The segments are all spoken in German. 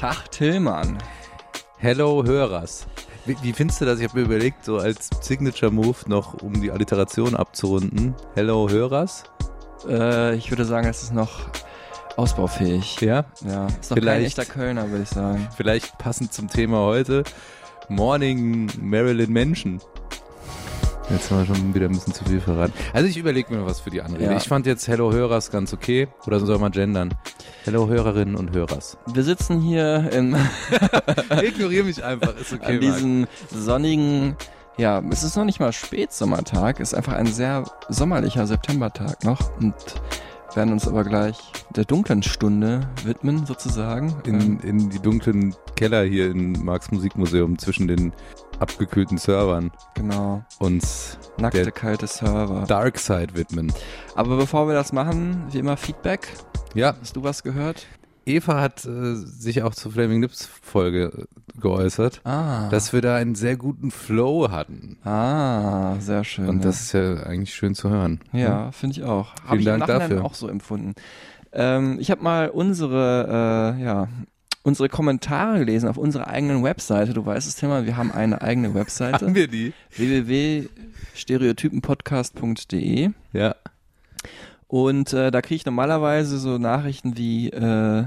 Tag Tillmann. Hello Hörers. Wie, wie findest du das? Ich habe mir überlegt, so als Signature Move noch, um die Alliteration abzurunden. Hello Hörers. Äh, ich würde sagen, es ist noch ausbaufähig. Ja, Ja, ist noch kein Vielleicht- echter Kölner, würde ich sagen. vielleicht passend zum Thema heute. Morning Marilyn Mansion. Jetzt haben wir schon wieder ein bisschen zu viel verraten. Also ich überlege mir noch was für die Anrede. Ja. Ich fand jetzt Hello Hörers ganz okay. Oder soll man gendern? Hello Hörerinnen und Hörers. Wir sitzen hier in, Ignoriere mich einfach, ist okay. an diesem sonnigen, ja, es ist noch nicht mal Spätsommertag, es ist einfach ein sehr sommerlicher Septembertag noch und werden uns aber gleich der dunklen Stunde widmen, sozusagen. in, in die dunklen Keller hier in Marx Musikmuseum zwischen den abgekühlten Servern genau. uns Nackte, Der- kalte Server. Dark Side widmen. Aber bevor wir das machen, wie immer Feedback. Ja, Hast du was gehört? Eva hat äh, sich auch zur Flaming Lips Folge äh, geäußert, Ah. dass wir da einen sehr guten Flow hatten. ah, sehr schön. Und ja. das ist ja eigentlich schön zu hören. Ja, finde ich auch. Vielen ich Dank dafür. auch so empfunden. Ähm, ich habe mal unsere, äh, ja, unsere Kommentare gelesen auf unserer eigenen Webseite. Du weißt es, Thema, wir haben eine eigene Webseite. Haben wir die? www.stereotypenpodcast.de Ja. und äh, da kriege ich normalerweise so Nachrichten wie äh,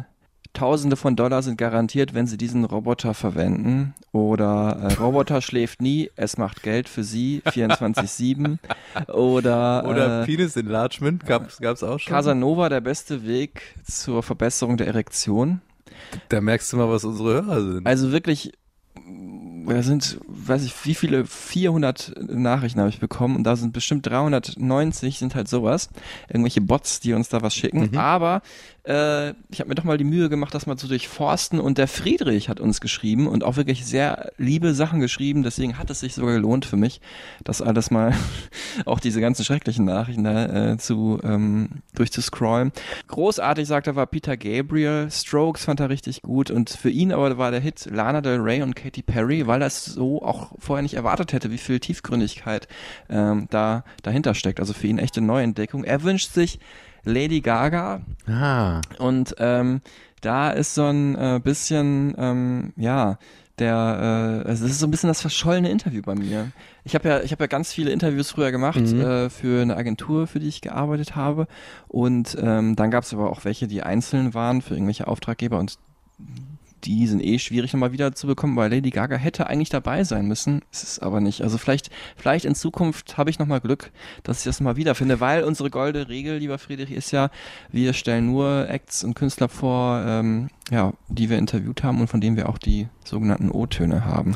Tausende von Dollar sind garantiert, wenn sie diesen Roboter verwenden. Oder äh, Roboter schläft nie, es macht Geld für sie, 24-7. Oder, Oder äh, Penis Enlargement gab's gab's auch schon. Casanova der beste Weg zur Verbesserung der Erektion. Da merkst du mal, was unsere Hörer sind. Also wirklich, da sind, weiß ich, wie viele, 400 Nachrichten habe ich bekommen und da sind bestimmt 390 sind halt sowas. Irgendwelche Bots, die uns da was schicken. Mhm. Aber äh, ich habe mir doch mal die Mühe gemacht, das mal zu durchforsten und der Friedrich hat uns geschrieben und auch wirklich sehr liebe Sachen geschrieben. Deswegen hat es sich sogar gelohnt für mich, das alles mal, auch diese ganzen schrecklichen Nachrichten da äh, zu ähm, durchzuscrollen. Großartig, sagt er, war Peter Gabriel. Strokes fand er richtig gut und für ihn aber war der Hit Lana Del Rey und Katy Perry, weil er es so auch vorher nicht erwartet hätte, wie viel Tiefgründigkeit ähm, da dahinter steckt. Also für ihn echte Neuentdeckung. Er wünscht sich Lady Gaga ah. und ähm, da ist so ein äh, bisschen, ähm, ja, der, äh, es ist so ein bisschen das verschollene Interview bei mir. Ich habe ja, ich habe ja ganz viele Interviews früher gemacht Mhm. äh, für eine Agentur, für die ich gearbeitet habe. Und ähm, dann gab es aber auch welche, die einzeln waren für irgendwelche Auftraggeber und die sind eh schwierig nochmal wieder zu bekommen, weil Lady Gaga hätte eigentlich dabei sein müssen. Es ist aber nicht. Also vielleicht, vielleicht in Zukunft habe ich nochmal Glück, dass ich das mal wiederfinde, weil unsere goldene Regel, lieber Friedrich, ist ja, wir stellen nur Acts und Künstler vor, ähm, ja, die wir interviewt haben und von denen wir auch die sogenannten O-Töne haben.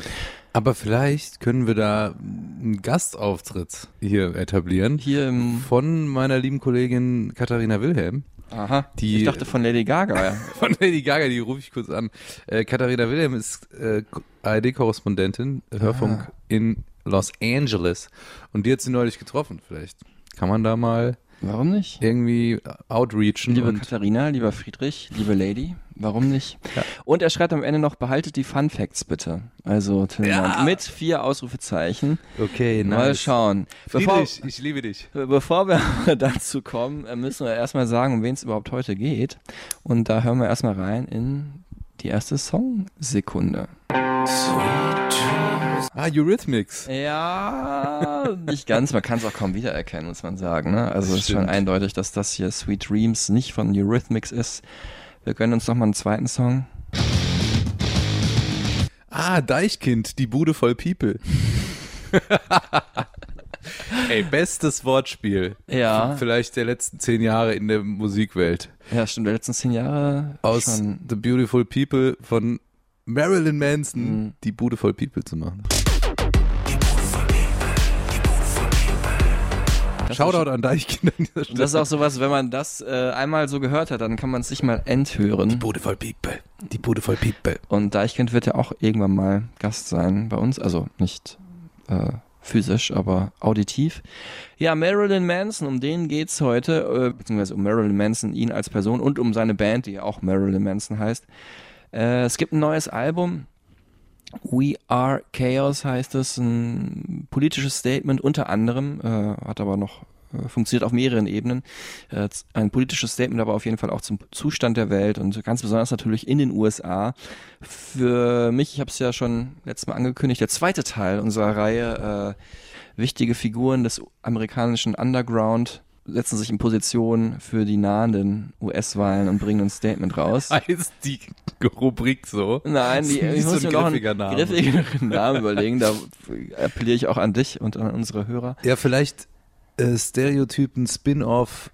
Aber vielleicht können wir da einen Gastauftritt hier etablieren. Hier Von meiner lieben Kollegin Katharina Wilhelm. Aha, Die- ich dachte von Lady Gaga. Von Lady Gaga, die rufe ich kurz an. Äh, Katharina Wilhelm ist äh, ARD-Korrespondentin, Hörfunk Ah. in Los Angeles. Und die hat sie neulich getroffen. Vielleicht kann man da mal Warum nicht? irgendwie outreachen. Liebe Katharina, lieber Friedrich, liebe Lady, warum nicht? Ja. Und er schreibt am Ende noch, behaltet die Fun Facts bitte. Also Tillmann, Ja. mit vier Ausrufezeichen. okay, Mal nice. schauen. Bevor, Friedrich, ich liebe dich. bevor wir dazu kommen, äh, müssen wir erstmal sagen, um wen es überhaupt heute geht. Und da hören wir erstmal rein in die erste Songsekunde. Ah, Eurythmics. Ja, nicht ganz. Man kann es auch kaum wiedererkennen, muss man sagen. Ne? Also es ist schon eindeutig, dass das hier Sweet Dreams nicht von Eurythmics ist. Wir gönnen uns nochmal einen zweiten Song. Ah, Deichkind, die Bude voll People. Ey, bestes Wortspiel. Ja. Vielleicht der letzten zehn Jahre in der Musikwelt. Ja, stimmt. Der letzten zehn Jahre Aus schon. The Beautiful People von Marilyn Manson Mhm. die Bude voll People zu machen. Das Shoutout an Deichkind an dieser Und das ist auch sowas, wenn man das äh, einmal so gehört hat, dann kann man es sich mal enthören. Bude voll People. Die Bude voll People. Und Deichkind wird ja auch irgendwann mal Gast sein bei uns, also nicht äh, physisch, aber auditiv. Ja, Marilyn Manson, um den geht's heute, äh, beziehungsweise um Marilyn Manson, ihn als Person und um seine Band, die ja auch Marilyn Manson heißt. Äh, es gibt ein neues Album. We Are Chaos heißt es, ein politisches Statement unter anderem, äh, hat aber noch funktioniert auf mehreren Ebenen. Äh, ein politisches Statement, aber auf jeden Fall auch zum Zustand der Welt und ganz besonders natürlich in den USA. Für mich, ich habe es ja schon letztes Mal angekündigt, der zweite Teil unserer Reihe äh, wichtige Figuren des amerikanischen Underground setzen sich in Position für die nahenden US-Wahlen und bringen ein Statement raus. Heißt die Rubrik so? Nein, die, ich nicht muss so mir noch einen Name. griffigeren Namen überlegen. Da appelliere ich auch an dich und an unsere Hörer. Ja, vielleicht äh, Stereotypen Spin-off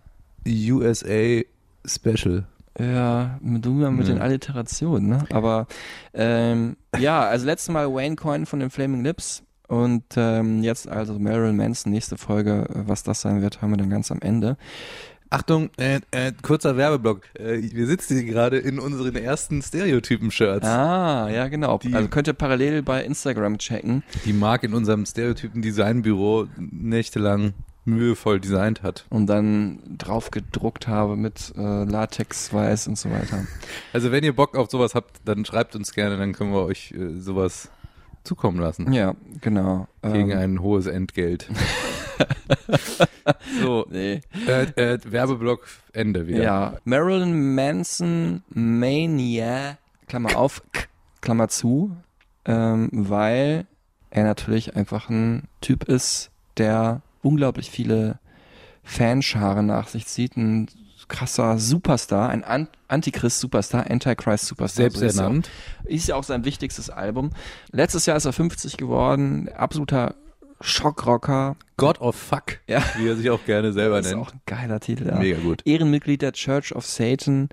USA Special. Ja, du mal mit Ja. den Alliterationen, ne? Aber ähm, ja, also letztes Mal Wayne Coyne von den Flaming Lips und ähm, jetzt also Marilyn Manson, nächste Folge, äh, was das sein wird, haben wir dann ganz am Ende. Achtung, äh, äh, kurzer Werbeblock. Äh, wir sitzen hier gerade in unseren ersten Stereotypen-Shirts, Ah, ja genau. Die- also könnt ihr parallel bei Instagram checken. die Marc in unserem Stereotypen-Designbüro nächtelang mühevoll designt hat. und dann drauf gedruckt habe mit äh, Latexweiß und so weiter. Also wenn ihr Bock auf sowas habt, dann schreibt uns gerne, dann können wir euch äh, sowas zukommen lassen. Ja, genau. Gegen Ähm, ein hohes Entgelt. so, nee. äh, äh, Werbeblock Ende wieder. Ja, Marilyn Manson Mania, Klammer auf, Klammer zu, ähm, weil er natürlich einfach ein Typ ist, der unglaublich viele Fanscharen nach sich zieht, ein krasser Superstar, ein An Antichrist-Superstar, Antichrist-Superstar. Selbst so er ernannt. Ist ja auch sein wichtigstes Album. Letztes Jahr ist er 50 geworden, absoluter Schockrocker. God of Fuck, Ja. wie er sich auch gerne selber Das ist nennt. auch ein geiler Titel. Ja. Mega gut. Ehrenmitglied der Church of Satan,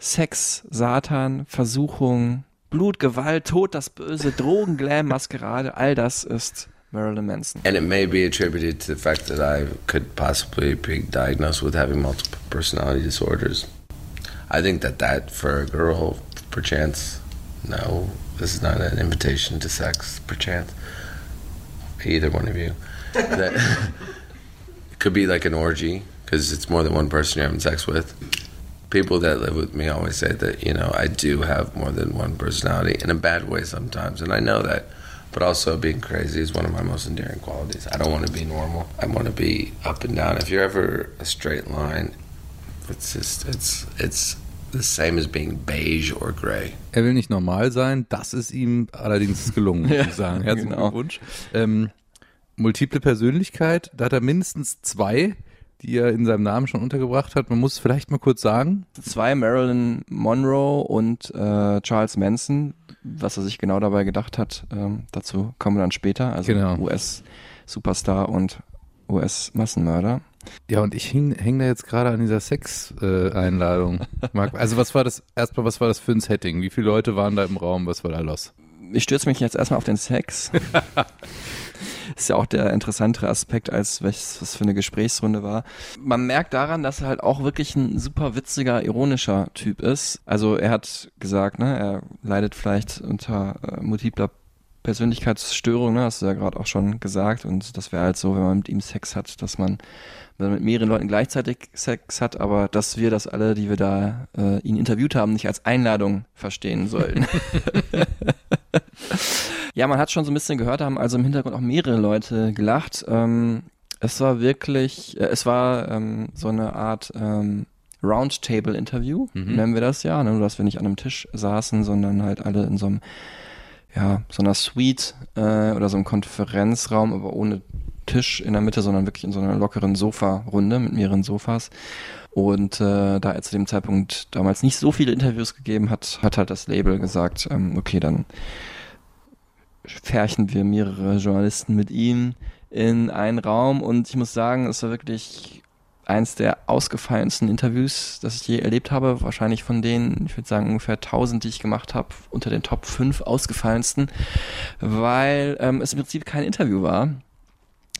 Sex, Satan, Versuchung, Blut, Gewalt, Tod, das Böse, Drogen, Glam, Maskerade, all das ist Marilyn Manson. And it may be attributed to the fact that I could possibly be diagnosed with having multiple personality disorders. I think that that for a girl, perchance, no, this is not an invitation to sex, perchance. Either one of you. That could be like an orgy because it's more than one person you're having sex with. People that live with me always say that, you know, I do have more than one personality in a bad way sometimes, and I know that. But also, being crazy is one of my most endearing qualities. I don't want to be normal. I want to be up and down. If you're ever a straight line, it's just it's it's the same as being beige or gray. Er will nicht normal sein, das ist ihm allerdings gelungen, muss ich sagen. Herzlichen genau. Glückwunsch. Ähm, multiple Persönlichkeit, da hat er mindestens zwei, die er in seinem Namen schon untergebracht hat. Man muss es vielleicht mal kurz sagen. Zwei, Marilyn Monroe und äh, Charles Manson, was er sich genau dabei gedacht hat, ähm, dazu kommen wir dann später. Also Genau. US-Superstar und US-Massenmörder. Ja, und ich häng, häng da jetzt gerade an dieser Sex-Einladung. Marc, also was war das, erstmal, was war das für ein Setting? Wie viele Leute waren da im Raum? Was war da los? ich stürze mich jetzt erstmal auf den Sex. ist ja auch der interessantere Aspekt, als was, was für eine Gesprächsrunde war. Man merkt daran, dass er halt auch wirklich ein super witziger, ironischer Typ ist. Also er hat gesagt, ne, er leidet vielleicht unter äh, multipler Persönlichkeitsstörung, ne, hast du ja gerade auch schon gesagt. Und das wäre halt so, wenn man mit ihm Sex hat, dass man wenn man mit mehreren Leuten gleichzeitig Sex hat, aber dass wir das alle, die wir da äh, ihn interviewt haben, nicht als Einladung verstehen sollten. ja, man hat schon so ein bisschen gehört, da haben also im Hintergrund auch mehrere Leute gelacht. Ähm, es war wirklich, äh, es war ähm, so eine Art ähm, Roundtable-Interview, Mhm. nennen wir das ja, ne? nur dass wir nicht an einem Tisch saßen, sondern halt alle in so einem, ja, so einer Suite äh, oder so einem Konferenzraum, aber ohne Tisch in der Mitte, sondern wirklich in so einer lockeren Sofa-Runde mit mehreren Sofas. Und äh, da er zu dem Zeitpunkt damals nicht so viele Interviews gegeben hat, hat halt das Label gesagt, ähm, okay, dann färchen wir mehrere Journalisten mit ihm in einen Raum und ich muss sagen, es war wirklich eins der ausgefallensten Interviews, das ich je erlebt habe. Wahrscheinlich von denen, ich würde sagen, ungefähr 1000, die ich gemacht habe, unter den Top 5 ausgefallensten, weil ähm, es im Prinzip kein Interview war.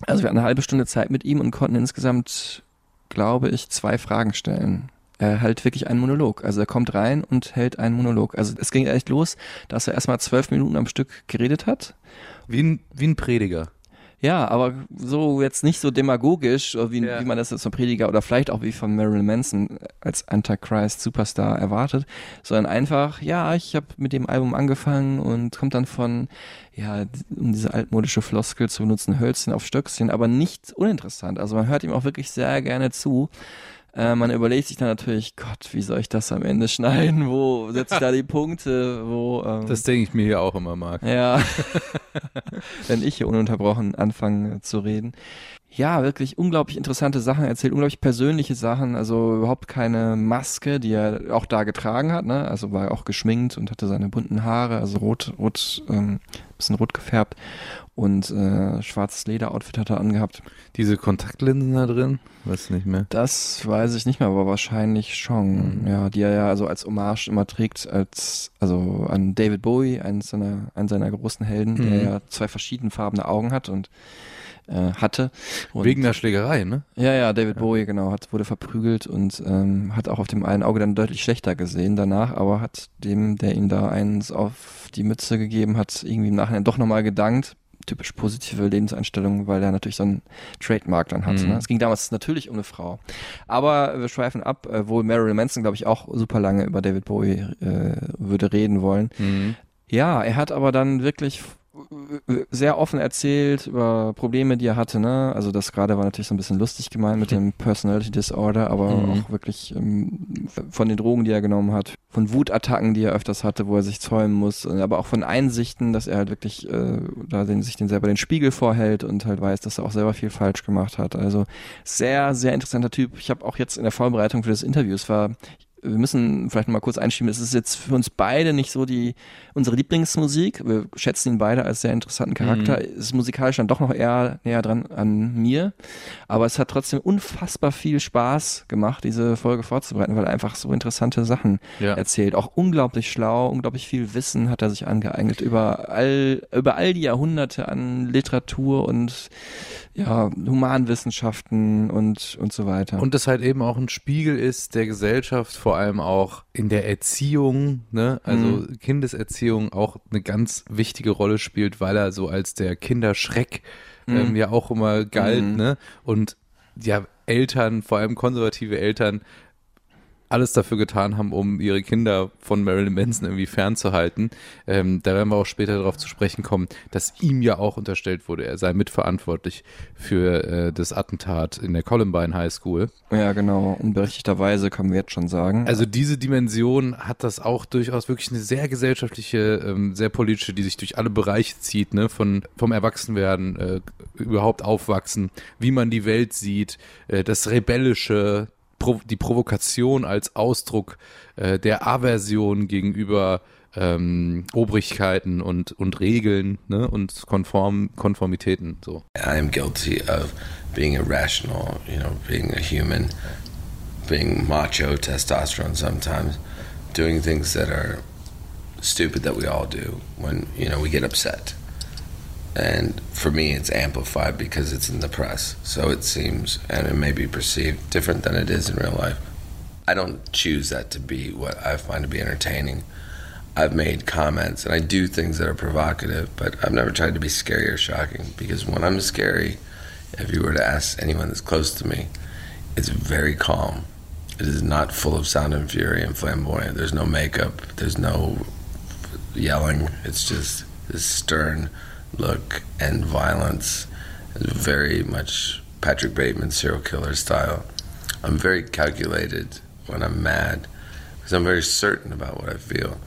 Also wir hatten eine halbe Stunde Zeit mit ihm und konnten insgesamt, glaube ich, zwei Fragen stellen. Er hält wirklich einen Monolog. Also er kommt rein und hält einen Monolog. Also es ging echt los, dass er erstmal zwölf Minuten am Stück geredet hat. Wie ein, wie ein Prediger. Ja, aber so jetzt nicht so demagogisch, wie, Ja. wie man das jetzt vom Prediger oder vielleicht auch wie von Marilyn Manson als Antichrist Superstar erwartet, sondern einfach, ja, ich habe mit dem Album angefangen und kommt dann von, ja, um diese altmodische Floskel zu benutzen, Hölzchen auf Stöckchen, aber nicht uninteressant. Also man hört ihm auch wirklich sehr gerne zu. Äh, man überlegt sich dann natürlich, Gott, wie soll ich das am Ende schneiden? Wo setze ich da die Punkte? Wo, ähm, Das denke ich mir hier auch immer, Marc. ja. Wenn ich hier ununterbrochen anfange zu reden. Ja, wirklich unglaublich interessante Sachen erzählt, unglaublich persönliche Sachen, also überhaupt keine Maske, die er auch da getragen hat, ne? Also war auch geschminkt und hatte seine bunten Haare, also rot, rot, ähm, bisschen rot gefärbt und äh, schwarzes Lederoutfit hat er angehabt. Diese Kontaktlinsen da drin? Weiß nicht mehr. Das weiß ich nicht mehr, aber wahrscheinlich schon. Mhm. Ja, die er ja also als Hommage immer trägt, als also an David Bowie, einen seiner, einen seiner großen Helden, der Mhm. ja zwei verschiedenfarbene Augen hat und äh, hatte. Und, Wegen der Schlägerei, ne? ja, ja, David Bowie, genau, hat, wurde verprügelt und ähm, hat auch auf dem einen Auge dann deutlich schlechter gesehen danach, aber hat dem, der ihm da eins auf die Mütze gegeben hat, irgendwie im Nachhinein doch nochmal gedankt. Typisch positive Lebenseinstellung, weil er natürlich so einen Trademark dann hatte. Mhm. Ne? Es ging damals natürlich um eine Frau. Aber wir schweifen ab, äh, wo Marilyn Manson, glaube ich, auch super lange über David Bowie äh, würde reden wollen. Mhm. Ja, er hat aber dann wirklich sehr offen erzählt über Probleme, die er hatte, ne? Also das gerade war natürlich so ein bisschen lustig gemeint mit dem Personality Disorder, aber Mhm. auch wirklich ähm, von den Drogen, die er genommen hat, von Wutattacken, die er öfters hatte, wo er sich zäumen muss, äh, aber auch von Einsichten, dass er halt wirklich äh, da den, sich den selber den Spiegel vorhält und halt weiß, dass er auch selber viel falsch gemacht hat. Also sehr, sehr interessanter Typ. Ich habe auch jetzt in der Vorbereitung für das Interview, es war wir müssen vielleicht noch mal kurz einschieben, es ist jetzt für uns beide nicht so die unsere Lieblingsmusik. Wir schätzen ihn beide als sehr interessanten Charakter. Mhm. Ist musikalisch dann doch noch eher näher dran an mir. Aber es hat trotzdem unfassbar viel Spaß gemacht, diese Folge vorzubereiten, weil er einfach so interessante Sachen Ja. erzählt. Auch unglaublich schlau, unglaublich viel Wissen hat er sich angeeignet über all, über all die Jahrhunderte an Literatur und ja, Humanwissenschaften und, und so weiter. Und das halt eben auch ein Spiegel ist der Gesellschaft, vor allem auch in der Erziehung, ne? Also Mhm. Kindeserziehung auch eine ganz wichtige Rolle spielt, weil er so als der Kinderschreck ähm, Mhm. ja auch immer galt, Mhm. ne? Und ja, Eltern, vor allem konservative Eltern, alles dafür getan haben, um ihre Kinder von Marilyn Manson irgendwie fernzuhalten. Ähm, da werden wir auch später darauf zu sprechen kommen, dass ihm ja auch unterstellt wurde, er sei mitverantwortlich für äh, das Attentat in der Columbine High School. ja, genau. Unberechtigterweise können wir jetzt schon sagen. Also diese Dimension hat das auch durchaus wirklich eine sehr gesellschaftliche, ähm, sehr politische, die sich durch alle Bereiche zieht, ne? Von vom Erwachsenwerden, äh, überhaupt aufwachsen, wie man die Welt sieht, äh, das Rebellische, die Provokation als Ausdruck äh, der Aversion gegenüber ähm, Obrigkeiten und, und Regeln ne? und Konform Konformitäten. So. I am guilty of being irrational, you know, being a human, being macho, testosterone sometimes, doing things that are stupid that we all do when, you know, we get upset. And for me, it's amplified because it's in the press. So it seems, and it may be perceived different than it is in real life. I don't choose that to be what I find to be entertaining. I've made comments and I do things that are provocative, but I've never tried to be scary or shocking because when I'm scary, if you were to ask anyone that's close to me, it's very calm. It is not full of sound and fury and flamboyant. There's no makeup, there's no yelling. It's just this stern look and violence. Very much Patrick Bateman serial killer style. I'm very calculated when I'm mad because I'm very certain about what I feel.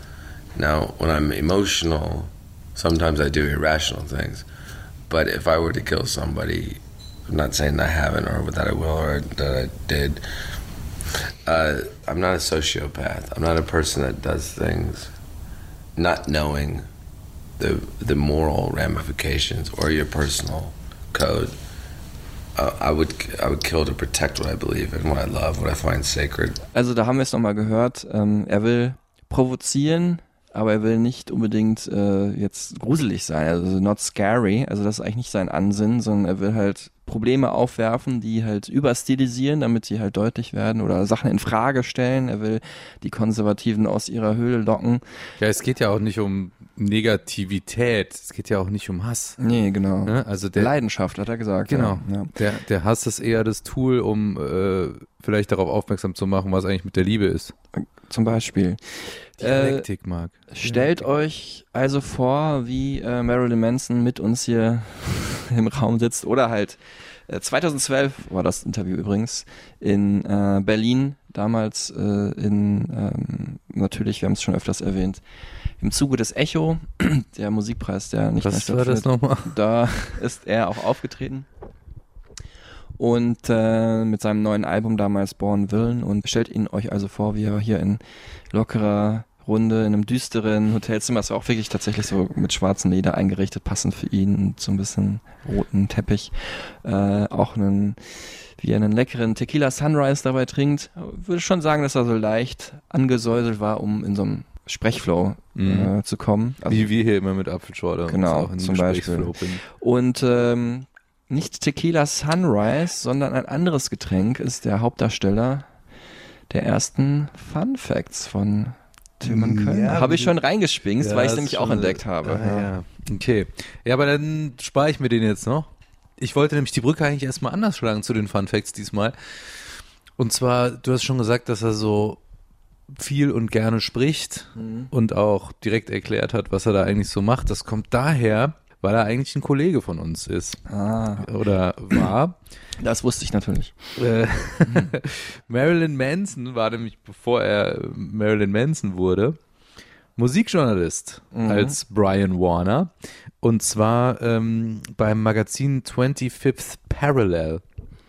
Now, when I'm emotional, sometimes I do irrational things. But if I were to kill somebody, I'm not saying I haven't or that I will or that I did. Uh, I'm not a sociopath. I'm not a person that does things not knowing the the moral ramifications or your personal code. Uh, I would I would kill to protect what I believe in, what I love, what I find sacred. Also da haben wir es nochmal gehört. Ähm, er will provozieren, aber er will nicht unbedingt äh, jetzt gruselig sein, also not scary, also das ist eigentlich nicht sein Ansinnen, sondern er will halt Probleme aufwerfen, die halt überstilisieren, damit sie halt deutlich werden oder Sachen in Frage stellen. Er will die Konservativen aus ihrer Höhle locken. Ja, es geht ja auch nicht um Negativität, es geht ja auch nicht um Hass. Nee, genau. Ne? Also der, Leidenschaft, hat er gesagt. Genau. Ja. Der, der Hass ist eher das Tool, um äh, vielleicht darauf aufmerksam zu machen, was eigentlich mit der Liebe ist. Zum Beispiel. Dialektik, Marc. Stellt euch also vor, wie äh, Marilyn Manson mit uns hier im Raum sitzt oder halt äh, 2012 war das Interview übrigens in äh, Berlin, damals äh, in ähm, natürlich, wir haben es schon öfters erwähnt, im Zuge des Echo, der Musikpreis, der nicht mehr Was war das nochmal? Da ist er auch aufgetreten. Und äh, mit seinem neuen Album damals Born Villain und stellt ihn euch also vor, wie er hier in lockerer Runde in einem düsteren Hotelzimmer, es war auch wirklich tatsächlich so mit schwarzem Leder eingerichtet, passend für ihn, und so ein bisschen roten Teppich, äh, auch einen, wie er einen leckeren Tequila Sunrise dabei trinkt. Würde schon sagen, dass er so leicht angesäuselt war, um in so einem Sprechflow Mhm. äh, zu kommen. Also Wie wir hier immer mit Apfelschorle Genau, auch in zum Gesprächsflow bringen. Und ähm, nicht Tequila Sunrise, sondern ein anderes Getränk ist der Hauptdarsteller der ersten Fun Facts von Tilman Mm, Köln. ja, habe ich schon reingespingst, Ja, weil ich es nämlich auch entdeckt habe. Ah, ja. Okay. Ja, aber dann spare ich mir den jetzt noch. Ich wollte nämlich die Brücke eigentlich erstmal anders schlagen zu den Fun Facts diesmal. Und zwar, du hast schon gesagt, dass er so viel und gerne spricht Mhm. und auch direkt erklärt hat, was er da eigentlich so macht. Das kommt daher, weil er eigentlich ein Kollege von uns ist Ah, oder war. das wusste ich natürlich. Äh, Marilyn Manson war nämlich, bevor er äh, Marilyn Manson wurde, Musikjournalist Mhm. als Brian Warner. Und zwar ähm, beim Magazin 25th Parallel.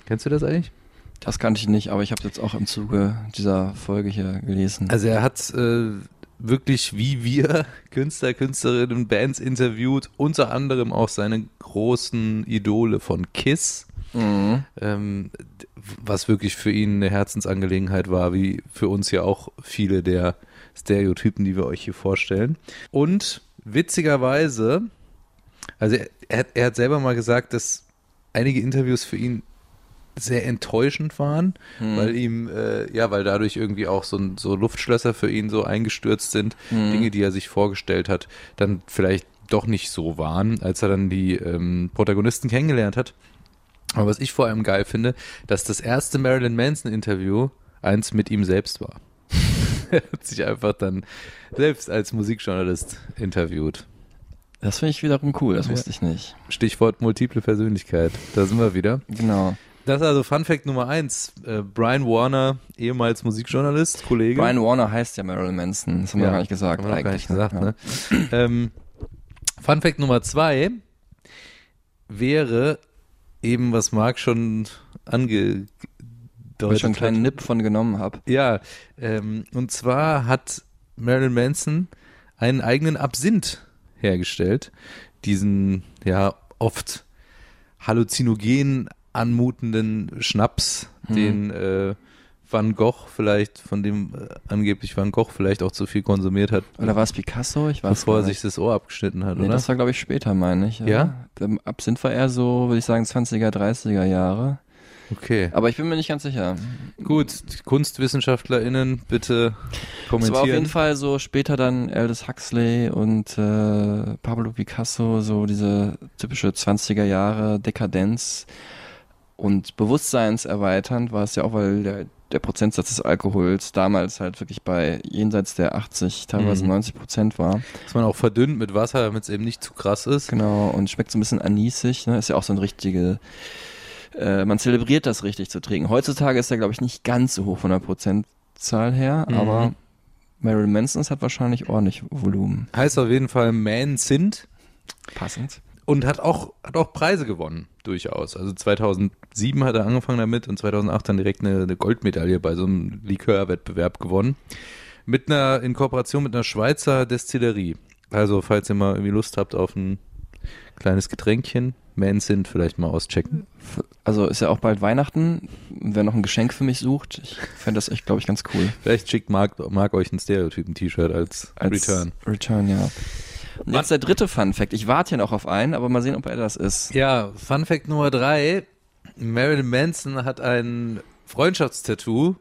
Kennst du das eigentlich? Das kannte ich nicht, aber ich habe jetzt auch im Zuge dieser Folge hier gelesen. Also er hat äh, wirklich wie wir Künstler, Künstlerinnen und Bands interviewt, unter anderem auch seine großen Idole von Kiss. Mhm. ähm, was wirklich für ihn eine Herzensangelegenheit war, wie für uns ja auch viele der Stereotypen, die wir euch hier vorstellen. Und witzigerweise, also er, er hat selber mal gesagt, dass einige Interviews für ihn sehr enttäuschend waren, weil ihm, äh, ja, weil dadurch irgendwie auch so, so Luftschlösser für ihn so eingestürzt sind, Dinge, die er sich vorgestellt hat, dann vielleicht doch nicht so waren, als er dann die ähm, Protagonisten kennengelernt hat. Aber was ich vor allem geil finde, dass das erste Marilyn Manson Interview eins mit ihm selbst war. er hat sich einfach dann selbst als Musikjournalist interviewt. Das finde ich wiederum cool, das Ja. wusste ich nicht. Stichwort multiple Persönlichkeit. Da sind wir wieder. Genau. Das ist also Fun Fact Nummer eins. Äh, Brian Warner, ehemals Musikjournalist, Kollege. Brian Warner heißt ja Marilyn Manson, das haben wir Ja, gar nicht gesagt. Haben wir gar nicht gesagt, Ja. ne? ähm, Fun Fact Nummer zwei wäre eben, was Marc schon angedeutet Wo ich schon einen kleinen hat. Nip von genommen habe. Ja, ähm, und zwar hat Marilyn Manson einen eigenen Absinth hergestellt. Diesen, ja, oft halluzinogen anmutenden Schnaps, Mhm. den äh, Van Gogh vielleicht, von dem äh, angeblich Van Gogh vielleicht auch zu viel konsumiert hat, Oder war es Picasso? Ich weiß bevor er sich das Ohr abgeschnitten hat, Nee, oder? das war, glaube ich, später, meine ich. Ja? Der Absinth war eher so, würde ich sagen, 20er, 30er Jahre. Okay. Aber ich bin mir nicht ganz sicher. Gut, KunstwissenschaftlerInnen, bitte Es war auf jeden kommentieren. Fall so später dann Aldous Huxley und äh, Pablo Picasso, so diese typische 20er Jahre Dekadenz und bewusstseinserweiternd war es ja auch, weil der, der Prozentsatz des Alkohols damals halt wirklich bei jenseits der 80, teilweise Mhm. 90 Prozent war. Dass man auch verdünnt mit Wasser, damit es eben nicht zu krass ist. Genau, und schmeckt so ein bisschen anisig, ne? Ist ja auch so ein richtige, äh, man zelebriert das richtig zu trinken. Heutzutage ist er, glaube ich, nicht ganz so hoch von der Prozentzahl her, Mhm. aber Marilyn Manson hat wahrscheinlich ordentlich Volumen. Heißt auf jeden Fall Man Sind Passend. und hat auch, hat auch Preise gewonnen, durchaus. Also 2007 hat er angefangen damit und 2008 dann direkt eine, eine Goldmedaille bei so einem Likörwettbewerb gewonnen. Mit einer, in Kooperation mit einer Schweizer Destillerie. Also, falls ihr mal irgendwie Lust habt auf ein kleines Getränkchen, Man sind, vielleicht mal auschecken. Also ist ja auch bald Weihnachten. Wer noch ein Geschenk für mich sucht, ich fände das echt, glaube ich, ganz cool. Vielleicht schickt Marc, Marc euch ein Stereotypen-T-Shirt als, Als Return. Return, ja. Und jetzt der dritte Fun Fact. Ich warte hier noch auf einen, aber mal sehen, ob er das ist. Ja, Fun Fact Nummer drei. Marilyn Manson hat ein Freundschaftstattoo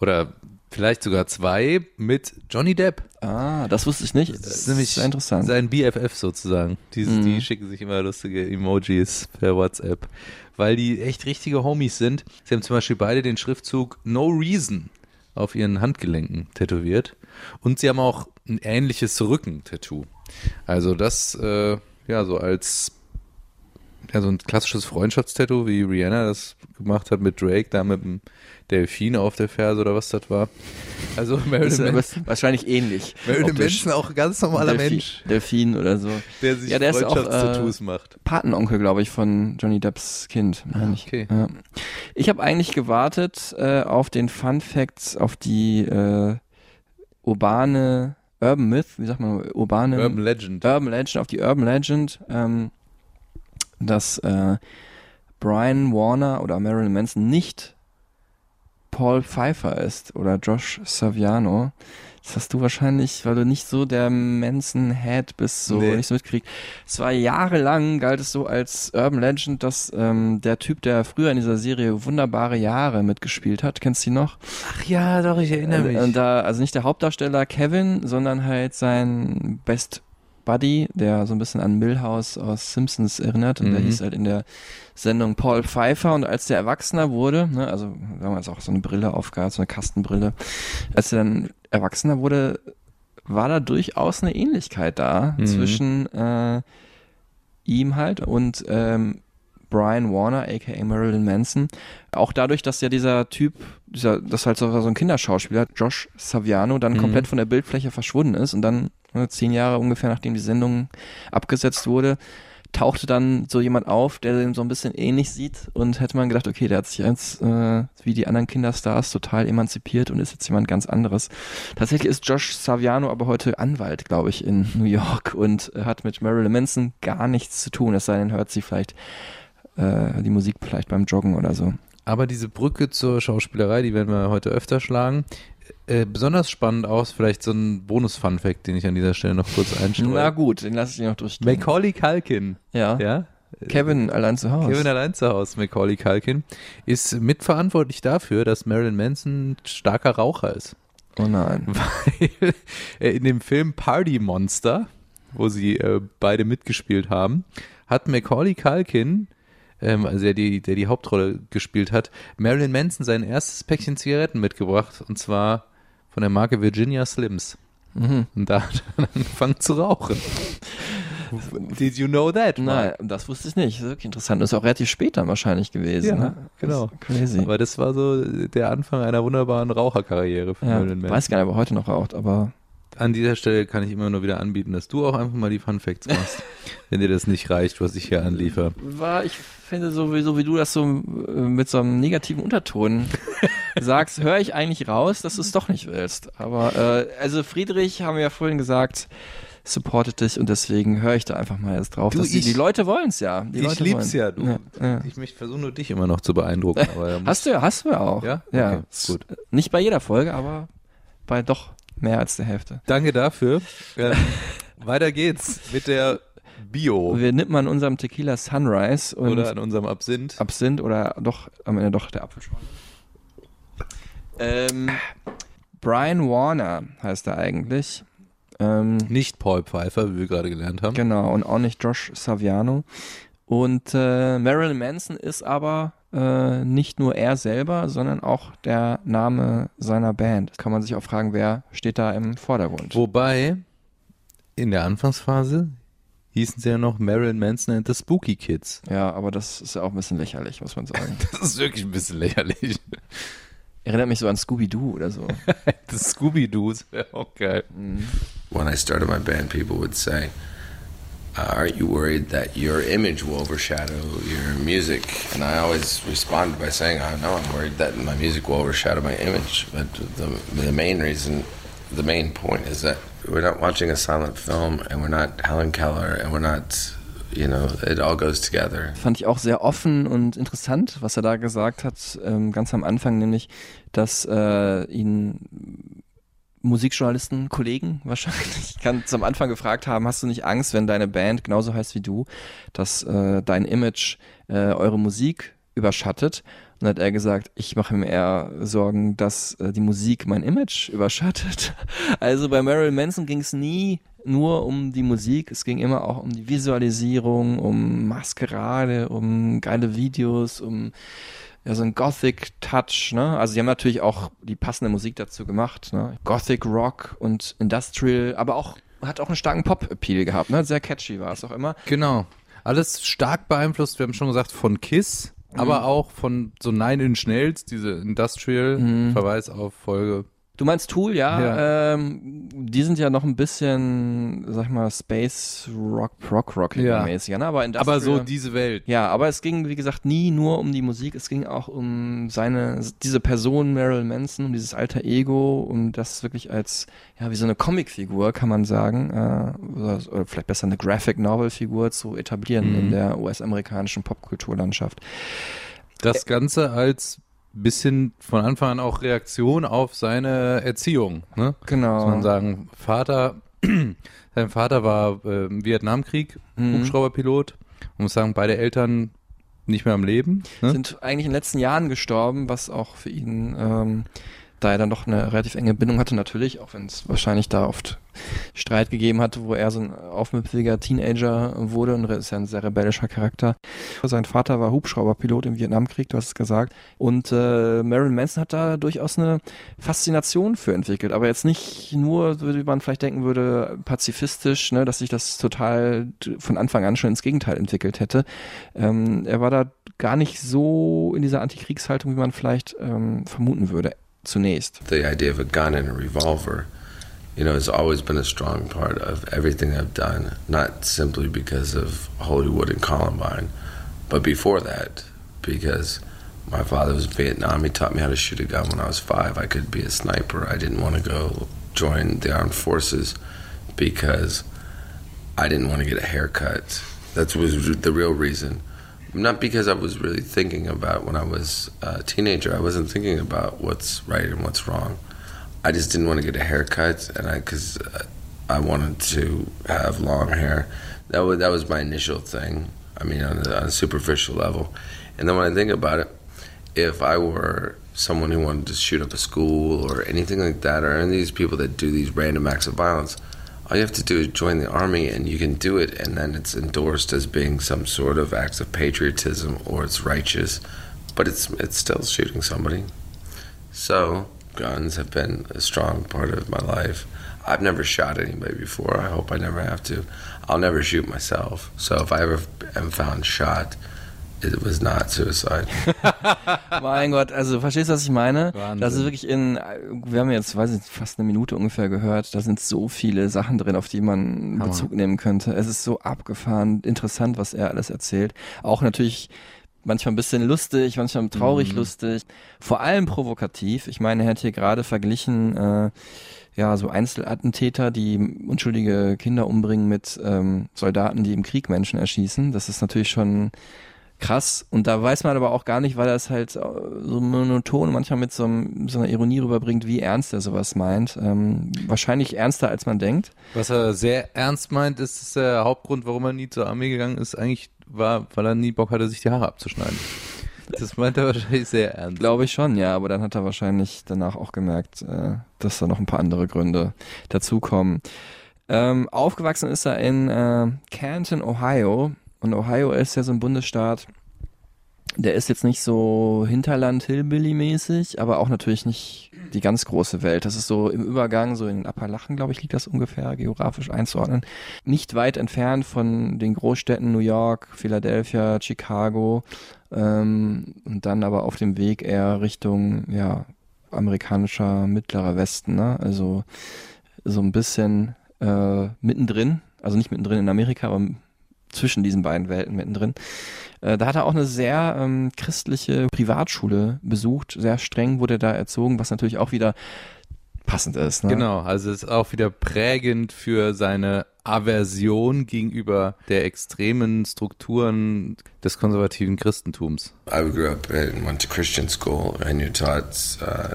oder vielleicht sogar zwei mit Johnny Depp. Ah, das wusste ich nicht. Das ist nämlich sehr interessant. sein BFF sozusagen. Die, Mhm. die schicken sich immer lustige Emojis per WhatsApp, weil die echt richtige Homies sind. Sie haben zum Beispiel beide den Schriftzug No Reason auf ihren Handgelenken tätowiert und sie haben auch ein ähnliches Rücken-Tattoo. Also das, äh, ja, so als ja, so ein klassisches Freundschaftstattoo, wie Rihanna das gemacht hat mit Drake, da mit dem Delfin auf der Ferse oder was das war. Also Marilyn, Manson, wahrscheinlich ähnlich. Marilyn. Manson auch ein ganz normaler Delphi- Mensch, Delfin oder so. der sich Ja, der ist auch, Freundschaftstattoos äh, macht. Patenonkel, glaube ich, von Johnny Depps Kind. Ah, okay. Ja. Ich habe eigentlich gewartet äh, auf den Fun Facts, auf die äh, urbane Urban Myth, wie sagt man, urbane Urban Legend. Urban Legend, auf die Urban Legend, ähm, dass äh, Brian Warner oder Marilyn Manson nicht Paul Pfeiffer ist oder Josh Saviano. Das hast du wahrscheinlich, weil du nicht so der Manson-Head bist, so Nee. nicht so mitkriegt. Es war jahrelang, galt es so als Urban Legend, dass ähm, der Typ, der früher in dieser Serie Wunderbare Jahre mitgespielt hat, kennst du ihn noch? Ach ja, doch, ich erinnere mich. Äh, Und da, also nicht der Hauptdarsteller Kevin, sondern halt sein Best Buddy, der so ein bisschen an Milhouse aus Simpsons erinnert. Und der Mhm. hieß halt in der Sendung Paul Pfeiffer. Und als der Erwachsener wurde, ne, also damals auch so eine Brille aufgehabt, so eine Kastenbrille, als er dann Erwachsener wurde, war da durchaus eine Ähnlichkeit da Mhm. zwischen äh, ihm halt und ähm, Brian Warner, aka Marilyn Manson. Auch dadurch, dass ja dieser Typ, dieser, das halt so, so ein Kinderschauspieler, Josh Saviano, dann Mhm. komplett von der Bildfläche verschwunden ist und dann zehn Jahre ungefähr nachdem die Sendung abgesetzt wurde, tauchte dann so jemand auf, der dem so ein bisschen ähnlich sieht und hätte man gedacht, okay, der hat sich jetzt äh, wie die anderen Kinderstars total emanzipiert und ist jetzt jemand ganz anderes. Tatsächlich ist Josh Saviano aber heute Anwalt, glaube ich, in New York und hat mit Marilyn Manson gar nichts zu tun, es sei denn, hört sie vielleicht äh, die Musik vielleicht beim Joggen oder so. Aber diese Brücke zur Schauspielerei, die werden wir heute öfter schlagen. Äh, besonders spannend aus, vielleicht so ein Bonus-Fun-Fact, den ich an dieser Stelle noch kurz Na einstreue. gut, den lasse ich noch durchgehen. Macaulay Culkin, ja. ja? Kevin allein zu Hause. Kevin allein zu Hause, Macaulay Culkin, ist mitverantwortlich dafür, dass Marilyn Manson starker Raucher ist. oh nein. Weil äh, in dem Film Party Monster, wo sie äh, beide mitgespielt haben, hat Macaulay Culkin, ähm, also der die, der die Hauptrolle gespielt hat, Marilyn Manson sein erstes Päckchen Zigaretten mitgebracht und zwar von der Marke Virginia Slims. Mhm. Und da hat er angefangen zu rauchen. Did you know that? Nein, das wusste ich nicht. Das ist wirklich interessant. Das ist auch relativ spät dann wahrscheinlich gewesen. Ja, ne? genau. Crazy. Aber das war so der Anfang einer wunderbaren Raucherkarriere für ja, Marilyn Manson. weiß gar nicht, ob er heute noch raucht, aber An dieser Stelle kann ich immer nur wieder anbieten, dass du auch einfach mal die Fun Facts machst, wenn dir das nicht reicht, was ich hier anliefer. war, ich finde, so wie, du das so äh, mit so einem negativen Unterton sagst, höre ich eigentlich raus, dass du es doch nicht willst. Aber äh, also Friedrich, haben wir ja vorhin gesagt, supportet dich und deswegen höre ich da einfach mal jetzt drauf. Du, dass die, ich- die Leute wollen es ja. Die ich Leute lieb's wollen's. ja, du. Ja, ja. Ich möchte versuchen, nur dich immer noch zu beeindrucken. Hast du ja, hast du ja auch. Ja? ja. Okay, ist gut. Nicht bei jeder Folge, aber bei doch mehr als der Hälfte. Danke dafür. Ähm, weiter geht's mit der Bio Wir nimmt man unserem Tequila Sunrise und oder an unserem Absinth. Absinth oder doch am Ende doch der Apfelschorle. Ähm, Brian Warner heißt er eigentlich. Ähm, Nicht Paul Pfeiffer, wie wir gerade gelernt haben. genau, und auch nicht Josh Saviano. Und äh, Marilyn Manson ist aber äh, nicht nur er selber, sondern auch der Name seiner Band. Kann man sich auch fragen, wer steht da im Vordergrund? Wobei, in der Anfangsphase hießen sie ja noch Marilyn Manson and the Spooky Kids. Ja, aber das ist ja auch ein bisschen lächerlich, muss man sagen. Das ist wirklich ein bisschen lächerlich. Erinnert mich so an Scooby-Doo oder so. The Scooby-Doos wäre auch geil. When I started my band, people would say, uh, Aren't you worried that your image will overshadow your music? And I always responded by saying, I know I'm worried that my music will overshadow my image. But the, the main reason, the main point is that we're not watching a silent film and we're not Helen Keller and we're not you know, it all goes together. Fand ich auch sehr offen und interessant, was er da gesagt hat, ähm, ganz am Anfang, nämlich, dass äh, ihn Musikjournalisten, Kollegen wahrscheinlich ganz am Anfang gefragt haben, hast du nicht Angst, wenn deine Band genauso heißt wie du, dass äh, dein Image äh, eure Musik überschattet? Und hat er gesagt, ich mache mir eher Sorgen, dass äh, die Musik mein Image überschattet. Also bei Marilyn Manson ging es nie nur um die Musik, es ging immer auch um die Visualisierung, um Maskerade, um geile Videos, um ja, so ein Gothic-Touch, ne? Also sie haben natürlich auch die passende Musik dazu gemacht, ne? Gothic Rock und Industrial, aber auch, hat auch einen starken Pop-Appeal gehabt, ne? Sehr catchy war es auch immer. Genau. Alles stark beeinflusst, wir haben schon gesagt, von Kiss, aber auch von so Nine Inch Nails, diese Industrial, Verweis auf Folge. Du meinst Tool, ja. Ja. Ähm, die sind ja noch ein bisschen, sag ich mal, Space Rock, Prog Rock Ja. mäßiger, ne? Aber Industrial. Aber so diese Welt. Ja, aber es ging, wie gesagt, nie nur um die Musik, es ging auch um seine, diese Person Marilyn Manson, um dieses alter Ego, um das wirklich als, ja, wie so eine Comicfigur, kann man sagen, äh, oder, oder vielleicht besser eine Graphic Novel Figur zu etablieren Mhm. in der US-amerikanischen Popkulturlandschaft. Das Ganze als bisschen von Anfang an auch Reaktion auf seine Erziehung. Ne? Genau. Muss man sagen, Vater, sein Vater war äh, im Vietnamkrieg, Mhm. Hubschrauberpilot. Man muss sagen, beide Eltern nicht mehr am Leben. Ne? sind eigentlich in den letzten Jahren gestorben, was auch für ihn, ähm, da er dann doch eine relativ enge Bindung hatte, natürlich, auch wenn es wahrscheinlich da oft Streit gegeben hat, wo er so ein aufmüpfiger Teenager wurde und ist ja ein sehr rebellischer Charakter. Sein Vater war Hubschrauberpilot im Vietnamkrieg, du hast es gesagt. Und äh, Marilyn Manson hat da durchaus eine Faszination für entwickelt, aber jetzt nicht nur, wie man vielleicht denken würde, pazifistisch, ne, dass sich das total von Anfang an schon ins Gegenteil entwickelt hätte. Ähm, er war da gar nicht so in dieser Antikriegshaltung, wie man vielleicht ähm, vermuten würde, zunächst. The idea of a gun and a revolver, you know, has always been a strong part of everything I've done, not simply because of Hollywood and Columbine, but before that, because my father was Vietnam. He taught me how to shoot a gun when I was five. I could be a sniper. I didn't want to go join the armed forces because I didn't want to get a haircut. That was the real reason. Not because I was really thinking about when I was a teenager. I wasn't thinking about what's right and what's wrong. I just didn't want to get a haircut, and I because uh, I wanted to have long hair. That was that was my initial thing. I mean, on a, on a superficial level, and then when I think about it, if I were someone who wanted to shoot up a school or anything like that, or any of these people that do these random acts of violence, all you have to do is join the army and you can do it, and then it's endorsed as being some sort of acts of patriotism or it's righteous, but it's it's still shooting somebody. So guns have been a strong part of my life. I've never shot anybody before. I hope I never have to. I'll never shoot myself. So if I ever am found shot, it was not suicide. Mein Gott, also verstehst du, was ich meine? Wahnsinn. Das ist wirklich in, wir haben jetzt, weiß ich, fast eine Minute ungefähr gehört, da sind so viele Sachen drin, auf die man Hammer. Bezug nehmen könnte. Es ist so abgefahren, interessant, was er alles erzählt. Auch natürlich manchmal ein bisschen lustig, manchmal traurig lustig, vor allem provokativ. Ich meine, er hat hier gerade verglichen, äh, ja, so Einzelattentäter, die unschuldige Kinder umbringen mit ähm, Soldaten, die im Krieg Menschen erschießen. Das ist natürlich schon krass. Und da weiß man aber auch gar nicht, weil er es halt äh, so monoton manchmal mit so, einem, so einer Ironie rüberbringt, wie ernst er sowas meint. Ähm, wahrscheinlich ernster, als man denkt. Was er sehr ernst meint, ist, dass der Hauptgrund, warum er nie zur Armee gegangen ist, eigentlich war, weil er nie Bock hatte, sich die Haare abzuschneiden. Das meint er wahrscheinlich sehr ernst. Glaube ich schon, ja. Aber dann hat er wahrscheinlich danach auch gemerkt, äh, dass da noch ein paar andere Gründe dazukommen. Ähm, aufgewachsen ist er in äh, Canton, Ohio. Und Ohio ist ja so ein Bundesstaat, der ist jetzt nicht so Hinterland Hillbilly-mäßig, aber auch natürlich nicht die ganz große Welt. Das ist so im Übergang, so in den Appalachen, glaube ich, liegt das ungefähr geografisch einzuordnen. Nicht weit entfernt von den Großstädten New York, Philadelphia, Chicago ähm, und dann aber auf dem Weg eher Richtung ja amerikanischer mittlerer Westen, ne? Also so ein bisschen äh, mittendrin, also nicht mittendrin in Amerika, aber zwischen diesen beiden Welten mittendrin. Äh, da hat er auch eine sehr ähm, christliche Privatschule besucht. Sehr streng wurde er da erzogen, was natürlich auch wieder passend ist. Ne? Genau, also es ist auch wieder prägend für seine Aversion gegenüber der extremen Strukturen des konservativen Christentums. I grew up and went to Christian school, and you're taught uh,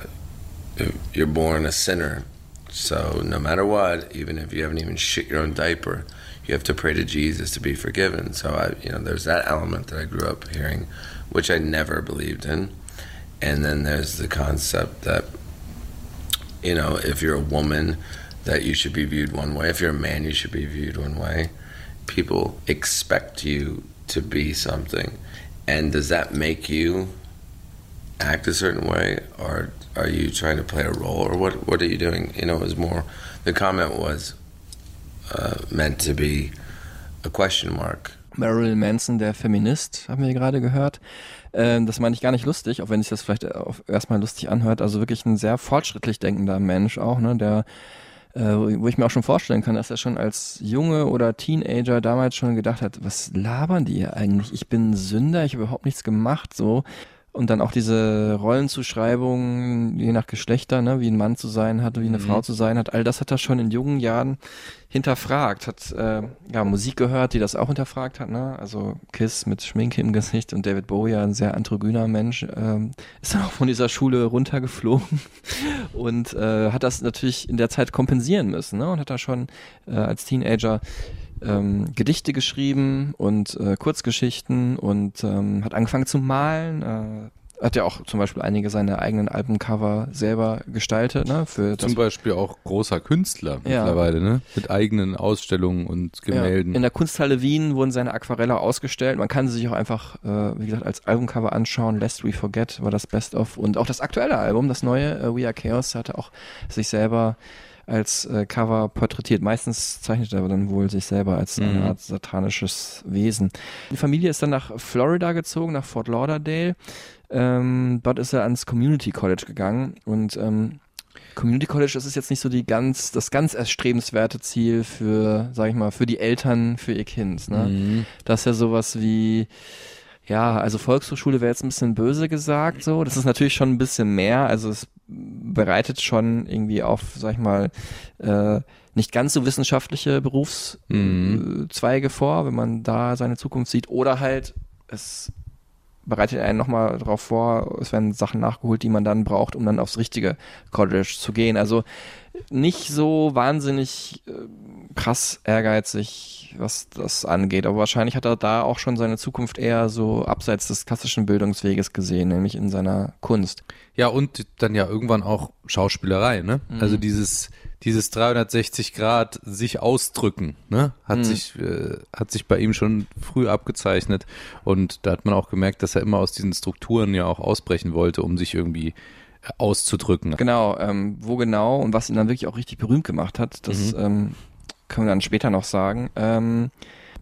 you're born a sinner. So no matter what, even if you haven't even shit your own diaper, you have to pray to Jesus to be forgiven. So I, you know, there's that element that I grew up hearing, which I never believed in. And then there's the concept that, you know, if you're a woman, that you should be viewed one way. If you're a man, you should be viewed one way. People expect you to be something. And does that make you act a certain way or are you trying to play a role or what what are you doing you know it was more the comment was uh, meant to be a question mark Marilyn Manson, der Feminist, haben wir gerade gehört. Ähm, das meine ich gar nicht lustig, auch wenn sich das vielleicht erstmal lustig anhört. Also wirklich ein sehr fortschrittlich denkender Mensch auch, ne, der äh, wo ich mir auch schon vorstellen kann, dass er schon als Junge oder Teenager damals schon gedacht hat, was labern die hier eigentlich? Ich bin ein Sünder, ich habe überhaupt nichts gemacht, so. Und dann auch diese Rollenzuschreibung, je nach Geschlechter, ne, wie ein Mann zu sein hat, wie eine Mhm. Frau zu sein hat, all das hat er schon in jungen Jahren hinterfragt, hat äh, ja Musik gehört, die das auch hinterfragt hat, ne? Also Kiss mit Schminke im Gesicht und David Bowie, ein sehr androgyner Mensch, ähm, ist dann auch von dieser Schule runtergeflogen und äh, hat das natürlich in der Zeit kompensieren müssen, ne? Und hat da schon äh, als Teenager ähm, Gedichte geschrieben und äh, Kurzgeschichten und ähm, hat angefangen zu malen. Äh, hat ja auch zum Beispiel einige seiner eigenen Albencover selber gestaltet, ne? Für Zum Beispiel auch großer Künstler Ja. mittlerweile, ne? Mit eigenen Ausstellungen und Gemälden. Ja, in der Kunsthalle Wien wurden seine Aquarelle ausgestellt. Man kann sie sich auch einfach, äh, wie gesagt, als Albumcover anschauen. Lest We Forget war das Best of. Und auch das aktuelle Album, das neue äh, We Are Chaos, hatte auch sich selber als äh, Cover porträtiert. Meistens zeichnet er aber dann wohl sich selber als eine Mhm. Art satanisches Wesen. Die Familie ist dann nach Florida gezogen, nach Fort Lauderdale. Ähm, dort ist er ans Community College gegangen und ähm, Community College, das ist jetzt nicht so die ganz, das ganz erstrebenswerte Ziel für, sag ich mal, für die Eltern, für ihr Kind. Ne? Mhm. Das ist ja sowas wie, ja, also Volkshochschule wäre jetzt ein bisschen böse gesagt, so. Das ist natürlich schon ein bisschen mehr. Also es bereitet schon irgendwie auf, sag ich mal, äh, nicht ganz so wissenschaftliche Berufszweige vor, wenn man da seine Zukunft sieht. Oder halt, es bereitet einen nochmal darauf vor, es werden Sachen nachgeholt, die man dann braucht, um dann aufs richtige College zu gehen. Also nicht so wahnsinnig äh, krass ehrgeizig, was das angeht. Aber wahrscheinlich hat er da auch schon seine Zukunft eher so abseits des klassischen Bildungsweges gesehen, nämlich in seiner Kunst. Ja, und dann ja irgendwann auch Schauspielerei, ne? Mhm. Also dieses, dieses 360 Grad sich ausdrücken, ne? Hat Mhm. sich, äh, hat sich bei ihm schon früh abgezeichnet. Und da hat man auch gemerkt, dass er immer aus diesen Strukturen ja auch ausbrechen wollte, um sich irgendwie äh, auszudrücken. Genau, ähm, wo genau und was ihn dann wirklich auch richtig berühmt gemacht hat, das Mhm. ähm, können wir dann später noch sagen. Ähm,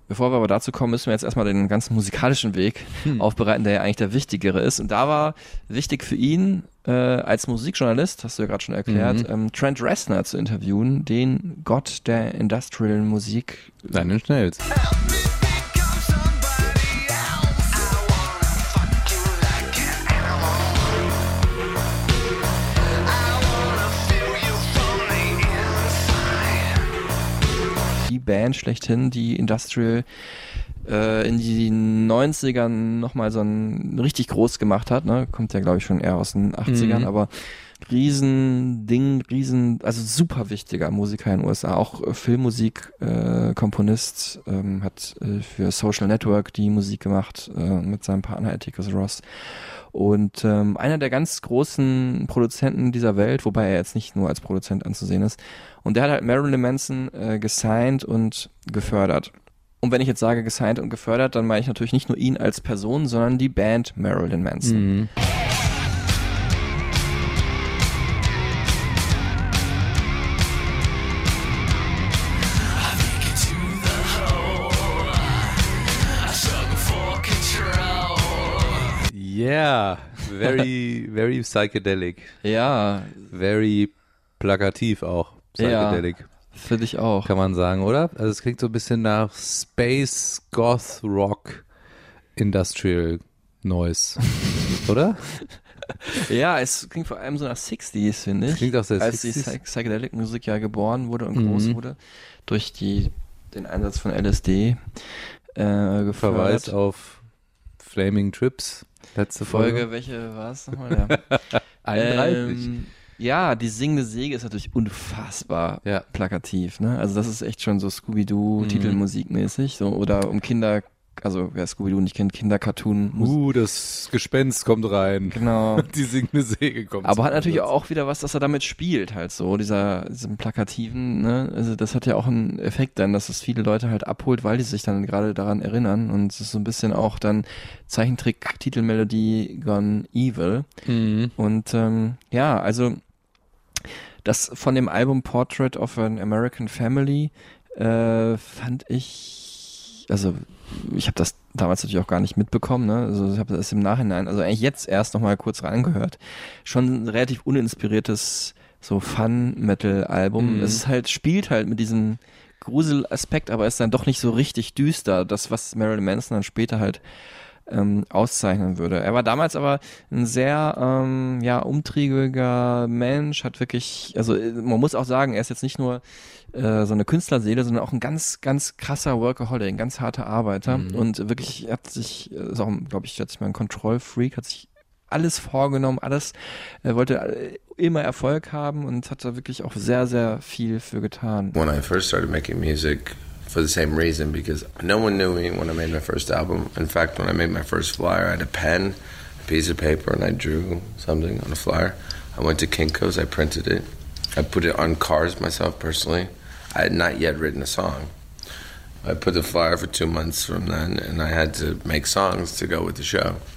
bevor wir aber dazu kommen, müssen wir jetzt erstmal den ganzen musikalischen Weg Hm. aufbereiten, der ja eigentlich der wichtigere ist. Und da war wichtig für ihn, äh, als Musikjournalist, hast du ja gerade schon erklärt, Mhm. ähm, Trent Reznor zu interviewen, den Gott der Industrial Musik. Deinen Schnells. die Band schlechthin, die Industrial äh, in die 90ern nochmal so ein richtig groß gemacht hat, ne? Kommt ja, glaube ich, schon eher aus den 80ern, Mhm. aber riesen Ding, riesen, also super wichtiger Musiker in den USA, auch äh, Filmmusik, äh, Komponist, ähm, hat äh, für Social Network die Musik gemacht äh, mit seinem Partner Atticus Ross. Und ähm, einer der ganz großen Produzenten dieser Welt, wobei er jetzt nicht nur als Produzent anzusehen ist. Und der hat halt Marilyn Manson äh, gesigned und gefördert. Und wenn ich jetzt sage gesigned und gefördert, dann meine ich natürlich nicht nur ihn als Person, sondern die Band Marilyn Manson. Mhm. Yeah, very, very psychedelic. Ja, Very plakativ auch. Psychedelic, finde ich auch. kann man sagen, oder? Also es klingt so ein bisschen nach Space Goth Rock Industrial Noise, oder? Ja, es klingt vor allem so nach 60s, finde ich. Klingt auch sehr Als die 60s. Psy- Psychedelic Musik ja geboren wurde und Mhm. groß wurde durch die, den Einsatz von LSD äh, gefördert. Verweis auf Flaming Trips, letzte Folge. Folge, welche war es nochmal? Ja. 31. Ähm, ja, die singende Säge ist natürlich unfassbar Ja. plakativ. Ne? Also das ist echt schon so Mhm. Scooby-Doo-Titelmusikmäßig. So, oder um Kinder, also wer Scooby-Doo nicht kennt, Kindercartoon. uh, das Gespenst kommt rein. Genau. Die singende Säge kommt. Aber hat natürlich auch wieder was, dass er damit spielt, halt so, dieser, diesem plakativen, ne, also das hat ja auch einen Effekt dann, dass es viele Leute halt abholt, weil die sich dann gerade daran erinnern und es ist so ein bisschen auch dann Zeichentrick-Titelmelodie Gone Evil Mhm. und ähm, ja, also das von dem Album Portrait of an American Family äh, fand ich, also ich habe das damals natürlich auch gar nicht mitbekommen, ne? Also ich habe das im Nachhinein, also eigentlich jetzt erst nochmal kurz reingehört. Schon ein relativ uninspiriertes so Fun-Metal-Album. Mhm. Es ist halt, spielt halt mit diesem Gruselaspekt, aber ist dann doch nicht so richtig düster, das, was Marilyn Manson dann später halt ähm, auszeichnen würde. Er war damals aber ein sehr ähm, ja umtriebiger Mensch, hat wirklich, also äh, man muss auch sagen, er ist jetzt nicht nur äh, so eine Künstlerseele, sondern auch ein ganz, ganz krasser Workaholic, ein ganz harter Arbeiter Mhm. und wirklich hat sich, äh, ist auch, glaube ich, jetzt mal ein Control-Freak, hat sich alles vorgenommen, alles, er wollte immer Erfolg haben und hat da wirklich auch sehr, sehr viel für getan. when I first started making music for the same reason because no one knew me when I made my first album. In fact, when I made my first flyer, I had a pen, a piece of paper, and I drew something on a flyer. I went to Kinko's, I printed it. I put it on cars myself personally. I had not yet written a song.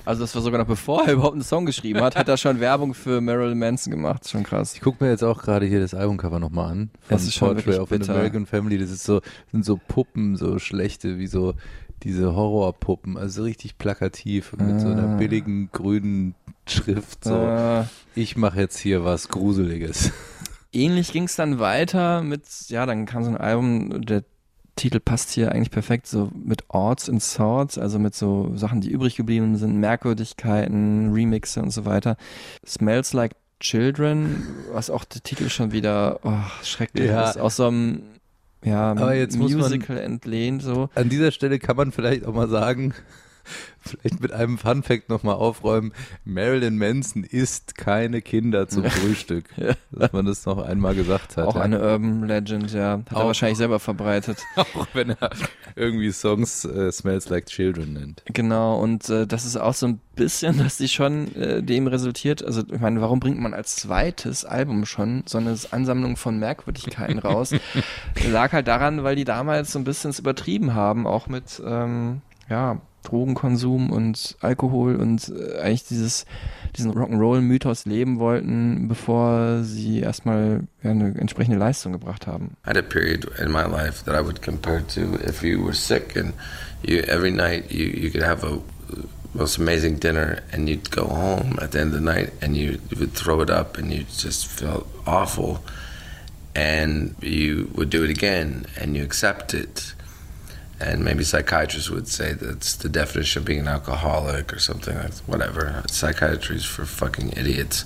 Also das war sogar noch bevor er überhaupt einen Song geschrieben hat, hat er schon Werbung für Marilyn Manson gemacht. Ist Schon krass. Ich gucke mir jetzt auch gerade hier das Albumcover nochmal an. Von Das ist schon Portrait of an bitter. American Family. Das ist so, sind so Puppen, so schlechte, wie so diese Horrorpuppen. Also richtig plakativ mit so einer Ah. billigen grünen Schrift. So, Äh, ich mache jetzt hier was Gruseliges. ähnlich ging es dann weiter mit, ja, dann kam so ein Album, der Titel passt hier eigentlich perfekt, so mit Orts and Swords, also mit so Sachen, die übrig geblieben sind, Merkwürdigkeiten, Remixe und so weiter. Smells Like Children, was auch der Titel schon wieder oh, schrecklich Ja. ist, aus so einem ja, Aber jetzt muss man- Musical entlehnt, so. An dieser Stelle kann man vielleicht auch mal sagen, vielleicht mit einem Fun Fact nochmal aufräumen, Marilyn Manson isst keine Kinder zum Frühstück. Ja. Dass man das noch einmal gesagt hat. Auch ja. eine Urban Legend, ja. Hat er Auch- wahrscheinlich selber verbreitet. Auch wenn er irgendwie Songs äh, Smells Like Children nennt. Genau, und äh, das ist auch so ein bisschen, dass die schon äh, dem resultiert. Also, ich meine, warum bringt man als zweites Album schon so eine Ansammlung von Merkwürdigkeiten raus? Lag halt daran, weil die damals so ein bisschen es übertrieben haben, auch mit, ähm, ja, Drogenkonsum und Alkohol und äh, eigentlich dieses, diesen Rock'n'Roll-Mythos leben wollten, bevor sie erstmal ja, eine entsprechende Leistung gebracht haben. I had a period in my life that I would compare to if you were sick and you every night you, you could have a most amazing dinner and you'd go home at the end of the night and you would throw it up and you just felt awful and you would do it again and you accept it and maybe psychiatrists would say that's the definition of being an alcoholic or something like whatever psychiatry is for fucking idiots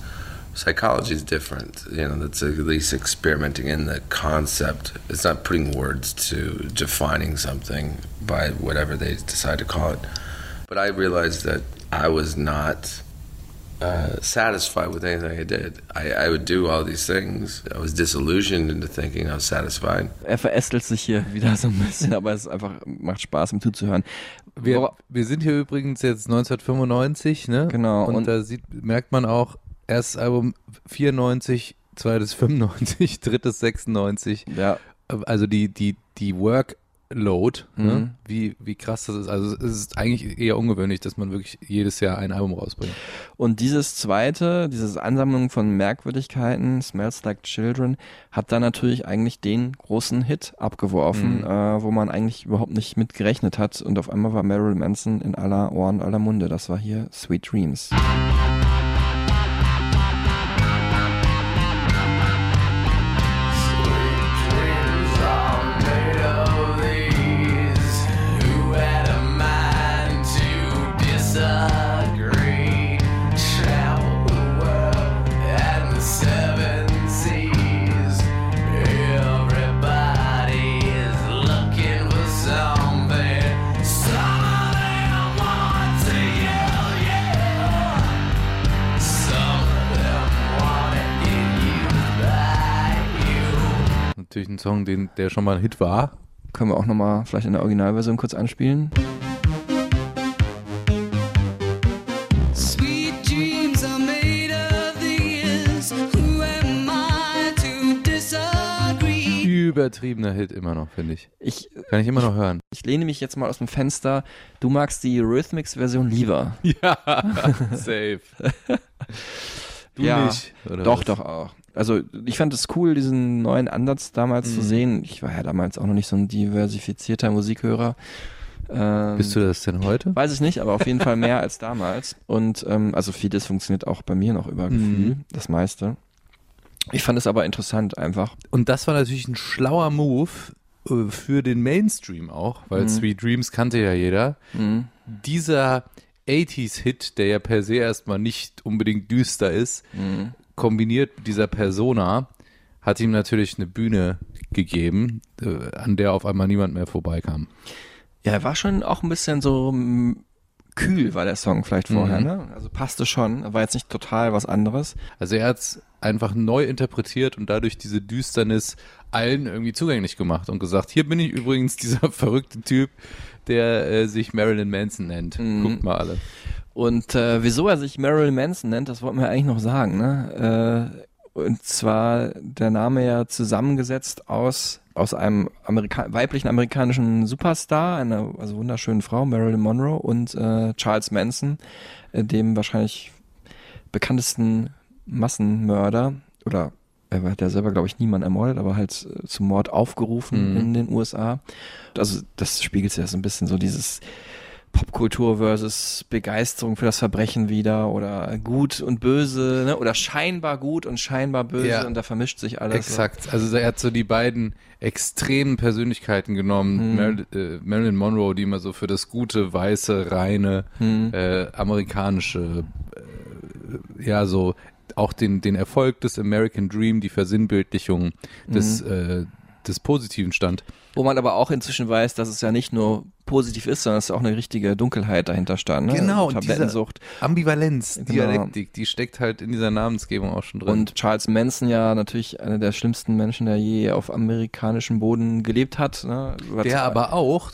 psychology is different. You know, that's at least experimenting in the concept. It's not putting words to defining something by whatever they decide to call it. But I realized that I was not uh, satisfied with anything I did. I, I would do all these things. I was disillusioned into thinking I was satisfied. Er verästelt sich hier wieder so ein bisschen, aber es einfach, macht Spaß, ihm zuzuhören. Wir, Wora- wir sind hier übrigens jetzt 1995, ne? Genau, Und, und- da sieht, merkt man auch, erstes Album 94, zweites 95, drittes 96. ja, Also die, die, die Workload, Mhm. ne? wie, wie krass das ist. Also es ist eigentlich eher ungewöhnlich, dass man wirklich jedes Jahr ein Album rausbringt. Und dieses zweite, diese Ansammlung von Merkwürdigkeiten, Smells Like Children, hat dann natürlich eigentlich den großen Hit abgeworfen, Mhm. äh, wo man eigentlich überhaupt nicht mit gerechnet hat. Und auf einmal war Marilyn Manson in aller Ohren, aller Munde. Das war hier Sweet Dreams. Natürlich ein Song, den, der schon mal ein Hit war. Können wir auch nochmal vielleicht in der Originalversion kurz anspielen. Übertriebener Hit immer noch, finde ich. Ich, Kann ich immer noch hören. ich lehne mich jetzt mal aus dem Fenster. Du magst die Eurythmics-Version lieber. Ja, safe. Du Ja, nicht. Oder Doch, was? doch auch. Also ich fand es cool, diesen neuen Ansatz damals zu Mhm. sehen. Ich war ja damals auch noch nicht so ein diversifizierter Musikhörer. Ähm, Bist du das denn heute? Weiß ich nicht, aber auf jeden Fall mehr als damals. Und ähm, also vieles funktioniert auch bei mir noch über Mhm. Gefühl, das meiste. Ich fand es aber interessant einfach. Und das war natürlich ein schlauer Move äh, für den Mainstream auch, weil Mhm. Sweet Dreams kannte ja jeder. Mhm. Dieser 80s-Hit, der ja per se erstmal nicht unbedingt düster ist, Mhm. Kombiniert mit dieser Persona, hat ihm natürlich eine Bühne gegeben, äh, an der auf einmal niemand mehr vorbeikam. Ja, er war schon auch ein bisschen so mm, kühl, war der Song vielleicht vorher, Mhm. ne? Also passte schon, war jetzt nicht total was anderes. Also er hat es einfach neu interpretiert und dadurch diese Düsternis allen irgendwie zugänglich gemacht und gesagt, hier bin ich übrigens dieser verrückte Typ, der äh, sich Marilyn Manson nennt. Mhm. Guckt mal alle. Und äh, wieso er sich Marilyn Manson nennt, das wollten wir eigentlich noch sagen, ne? Äh, und zwar der Name ja zusammengesetzt aus aus einem Amerika weiblichen amerikanischen Superstar, einer also wunderschönen Frau, Marilyn Monroe und äh, Charles Manson, äh, dem wahrscheinlich bekanntesten Massenmörder oder er hat ja selber, glaube ich, niemanden ermordet, aber halt äh, zum Mord aufgerufen Mhm. in den USA. Also das spiegelt ja so ein bisschen so dieses Popkultur versus Begeisterung für das Verbrechen wieder oder gut und böse, ne? oder scheinbar gut und scheinbar böse Ja. und da vermischt sich alles. Exakt. Also er hat so die beiden extremen Persönlichkeiten genommen. Mhm. Mar äh, Marilyn Monroe, die immer so für das gute, weiße, reine, Hm. äh, amerikanische, äh, ja, so auch den, den Erfolg des American Dream, die Versinnbildlichung des, Mhm. äh, des Positiven stand. Wo man aber auch inzwischen weiß, dass es ja nicht nur positiv ist, sondern dass auch eine richtige Dunkelheit dahinter stand. Ne? Genau, und Tablettensucht. Ambivalenz, Genau. Dialektik, die steckt halt in dieser Namensgebung auch schon drin. Und Charles Manson ja natürlich einer der schlimmsten Menschen, der je auf amerikanischem Boden gelebt hat. Ne? Der aber auch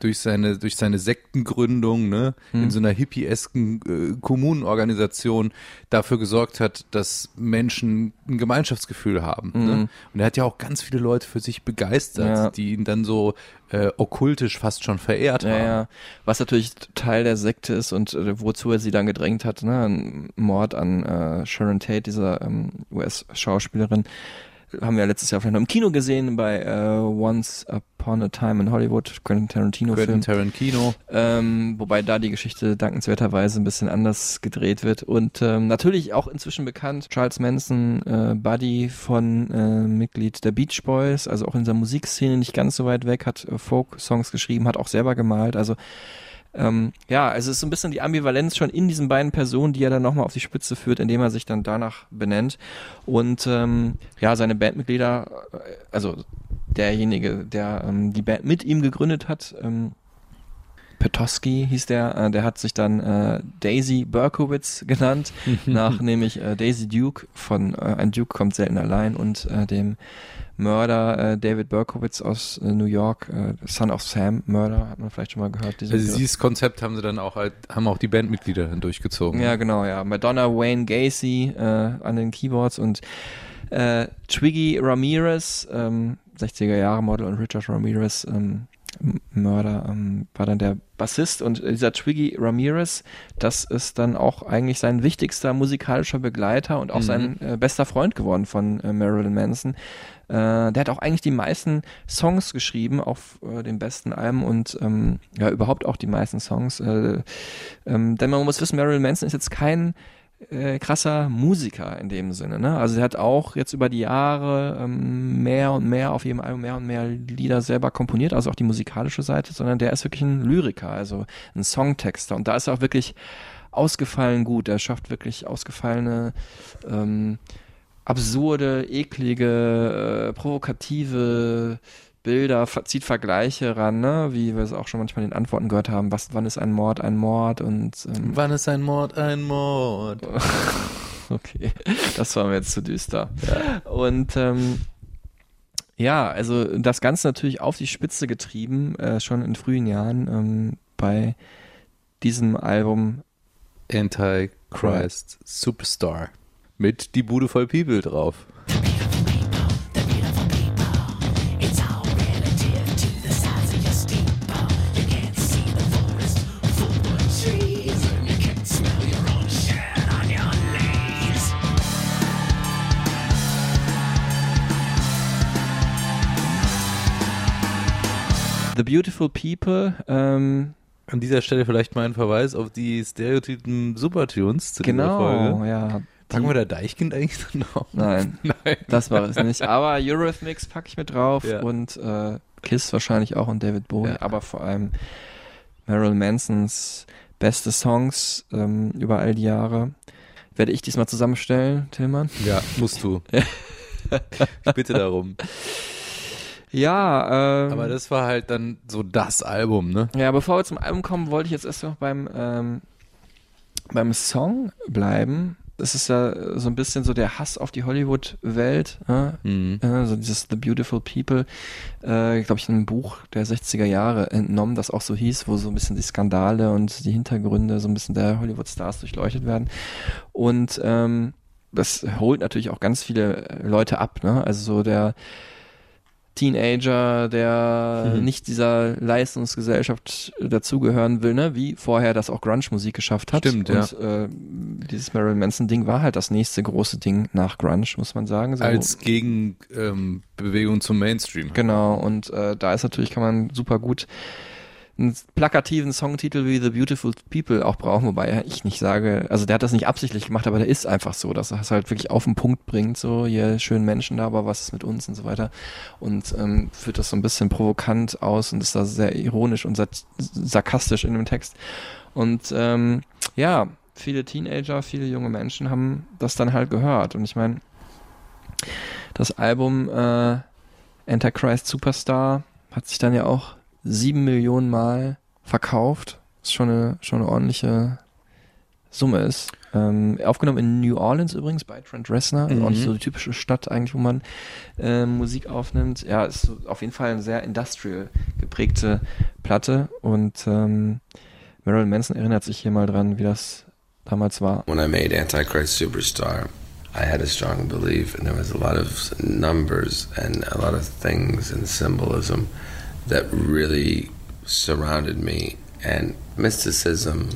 durch seine durch seine Sektengründung ne, Hm. in so einer hippie-esken äh, Kommunenorganisation dafür gesorgt hat, dass Menschen ein Gemeinschaftsgefühl haben. Ne? Mhm. Und er hat ja auch ganz viele Leute für sich begeistert, Ja. die ihn dann so äh, okkultisch fast schon verehrt Ja, haben. ja. Was natürlich Teil der Sekte ist und äh, wozu er sie dann gedrängt hat, ne? Ein Mord an äh, Sharon Tate, dieser ähm, US-Schauspielerin. Haben wir letztes Jahr vielleicht noch im Kino gesehen bei äh, Once Upon a Time in Hollywood, Quentin Tarantino-Film. Quentin Tarantino. Ähm, wobei da die Geschichte dankenswerterweise ein bisschen anders gedreht wird. Und ähm, natürlich auch inzwischen bekannt, Charles Manson, äh, Buddy von äh, Mitglied der Beach Boys, also auch in der Musikszene nicht ganz so weit weg, hat äh, Folk-Songs geschrieben, hat auch selber gemalt. Also ähm, ja, also es ist so ein bisschen die Ambivalenz schon in diesen beiden Personen, die er dann nochmal auf die Spitze führt, indem er sich dann danach benennt. Und ähm, ja, seine Bandmitglieder, äh, also derjenige, der ähm, die Band mit ihm gegründet hat, ähm, Petosky hieß der, äh, der hat sich dann äh, Daisy Berkowitz genannt, nach nämlich äh, Daisy Duke von äh, Ein Duke kommt selten allein und äh, dem Mörder äh, David Berkowitz aus äh, New York, äh, Son of Sam, Mörder, hat man vielleicht schon mal gehört. Also dieses Konzept haben sie dann auch halt, haben auch die Bandmitglieder dann durchgezogen. Ja, genau, ja. Madonna Wayne Gacy äh, an den Keyboards und äh, Twiggy Ramirez, ähm, 60er Jahre Model und Richard Ramirez, ähm, Mörder, ähm, war dann der Bassist und dieser Twiggy Ramirez, das ist dann auch eigentlich sein wichtigster musikalischer Begleiter und auch Mhm. sein äh, bester Freund geworden von äh, Marilyn Manson. Äh, der hat auch eigentlich die meisten Songs geschrieben auf äh, den besten Alben und ähm, ja, überhaupt auch die meisten Songs. Äh, ähm, denn man muss wissen, Marilyn Manson ist jetzt kein äh, krasser Musiker in dem Sinne. Ne? Also er hat auch jetzt über die Jahre ähm, mehr und mehr auf jedem Album mehr und mehr Lieder selber komponiert, also auch die musikalische Seite, sondern der ist wirklich ein Lyriker, also ein Songtexter. Und da ist er auch wirklich ausgefallen gut. Er schafft wirklich ausgefallene ähm, absurde, eklige, äh, provokative Bilder, ver- zieht Vergleiche ran, ne? wie wir es auch schon manchmal in den Antworten gehört haben. Was, wann ist ein Mord ein Mord? Und ähm, Wann ist ein Mord ein Mord? okay, das war mir jetzt zu düster. Und ähm, Ja, also das Ganze natürlich auf die Spitze getrieben, äh, schon in frühen Jahren ähm, bei diesem Album. Antichrist Superstar. Mit die Bude voll People drauf. The Beautiful People, ähm, An dieser Stelle vielleicht mal ein Verweis auf die Stereotypen Supertunes zu dieser genau, Folge. ja. Packen wir da Deichkind eigentlich drauf? Nein, Nein. das war es nicht. Aber Eurythmics packe ich mit drauf Ja. und äh, Kiss wahrscheinlich auch und David Bowie, Ja. aber vor allem Marilyn Mansons beste Songs ähm, über all die Jahre. Werde ich diesmal zusammenstellen, Tillmann? Ja, musst du. ich bitte darum. Ja, ähm, Aber das war halt dann so das Album, ne? Ja, bevor wir zum Album kommen, wollte ich jetzt erst noch beim, ähm, beim Song bleiben. Das ist ja so ein bisschen so der Hass auf die Hollywood-Welt. Ne? Mhm. Äh, so dieses The Beautiful People, äh, glaube ich, in einem Buch der 60er Jahre entnommen, das auch so hieß, wo so ein bisschen die Skandale und die Hintergründe so ein bisschen der Hollywood-Stars durchleuchtet werden. Und ähm, das holt natürlich auch ganz viele Leute ab. Ne? Also so der Teenager, der Mhm. nicht dieser Leistungsgesellschaft dazugehören will, ne? wie vorher das auch Grunge-Musik geschafft hat. Stimmt, Und äh, dieses Marilyn Manson-Ding war halt das nächste große Ding nach Grunge, muss man sagen. So, Als Gegenbewegung ähm, zum Mainstream. Genau, und äh, da ist natürlich, kann man super gut einen plakativen Songtitel wie The Beautiful People auch brauchen, wobei ich nicht sage, also der hat das nicht absichtlich gemacht, aber der ist einfach so, dass er es halt wirklich auf den Punkt bringt, so, ihr schönen Menschen da, aber was ist mit uns und so weiter. Und ähm, führt das so ein bisschen provokant aus und ist da sehr ironisch und sarkastisch in dem Text. Und ähm, ja, viele Teenager, viele junge Menschen haben das dann halt gehört. Und ich meine, das Album äh, Antichrist Superstar hat sich dann ja auch sieben Millionen Mal verkauft. Was schon eine, schon eine ordentliche Summe ist. Ähm, aufgenommen in New Orleans übrigens bei Trent Reznor, also auch nicht Mhm. so die typische Stadt eigentlich, wo man äh, Musik aufnimmt. Ja, ist so auf jeden Fall eine sehr industrial geprägte Platte und ähm, Marilyn Manson erinnert sich hier mal dran, wie das damals war. When I made Antichrist Superstar, I had a strong belief, and there was a lot of numbers and a lot of things and symbolism that really surrounded me, and mysticism,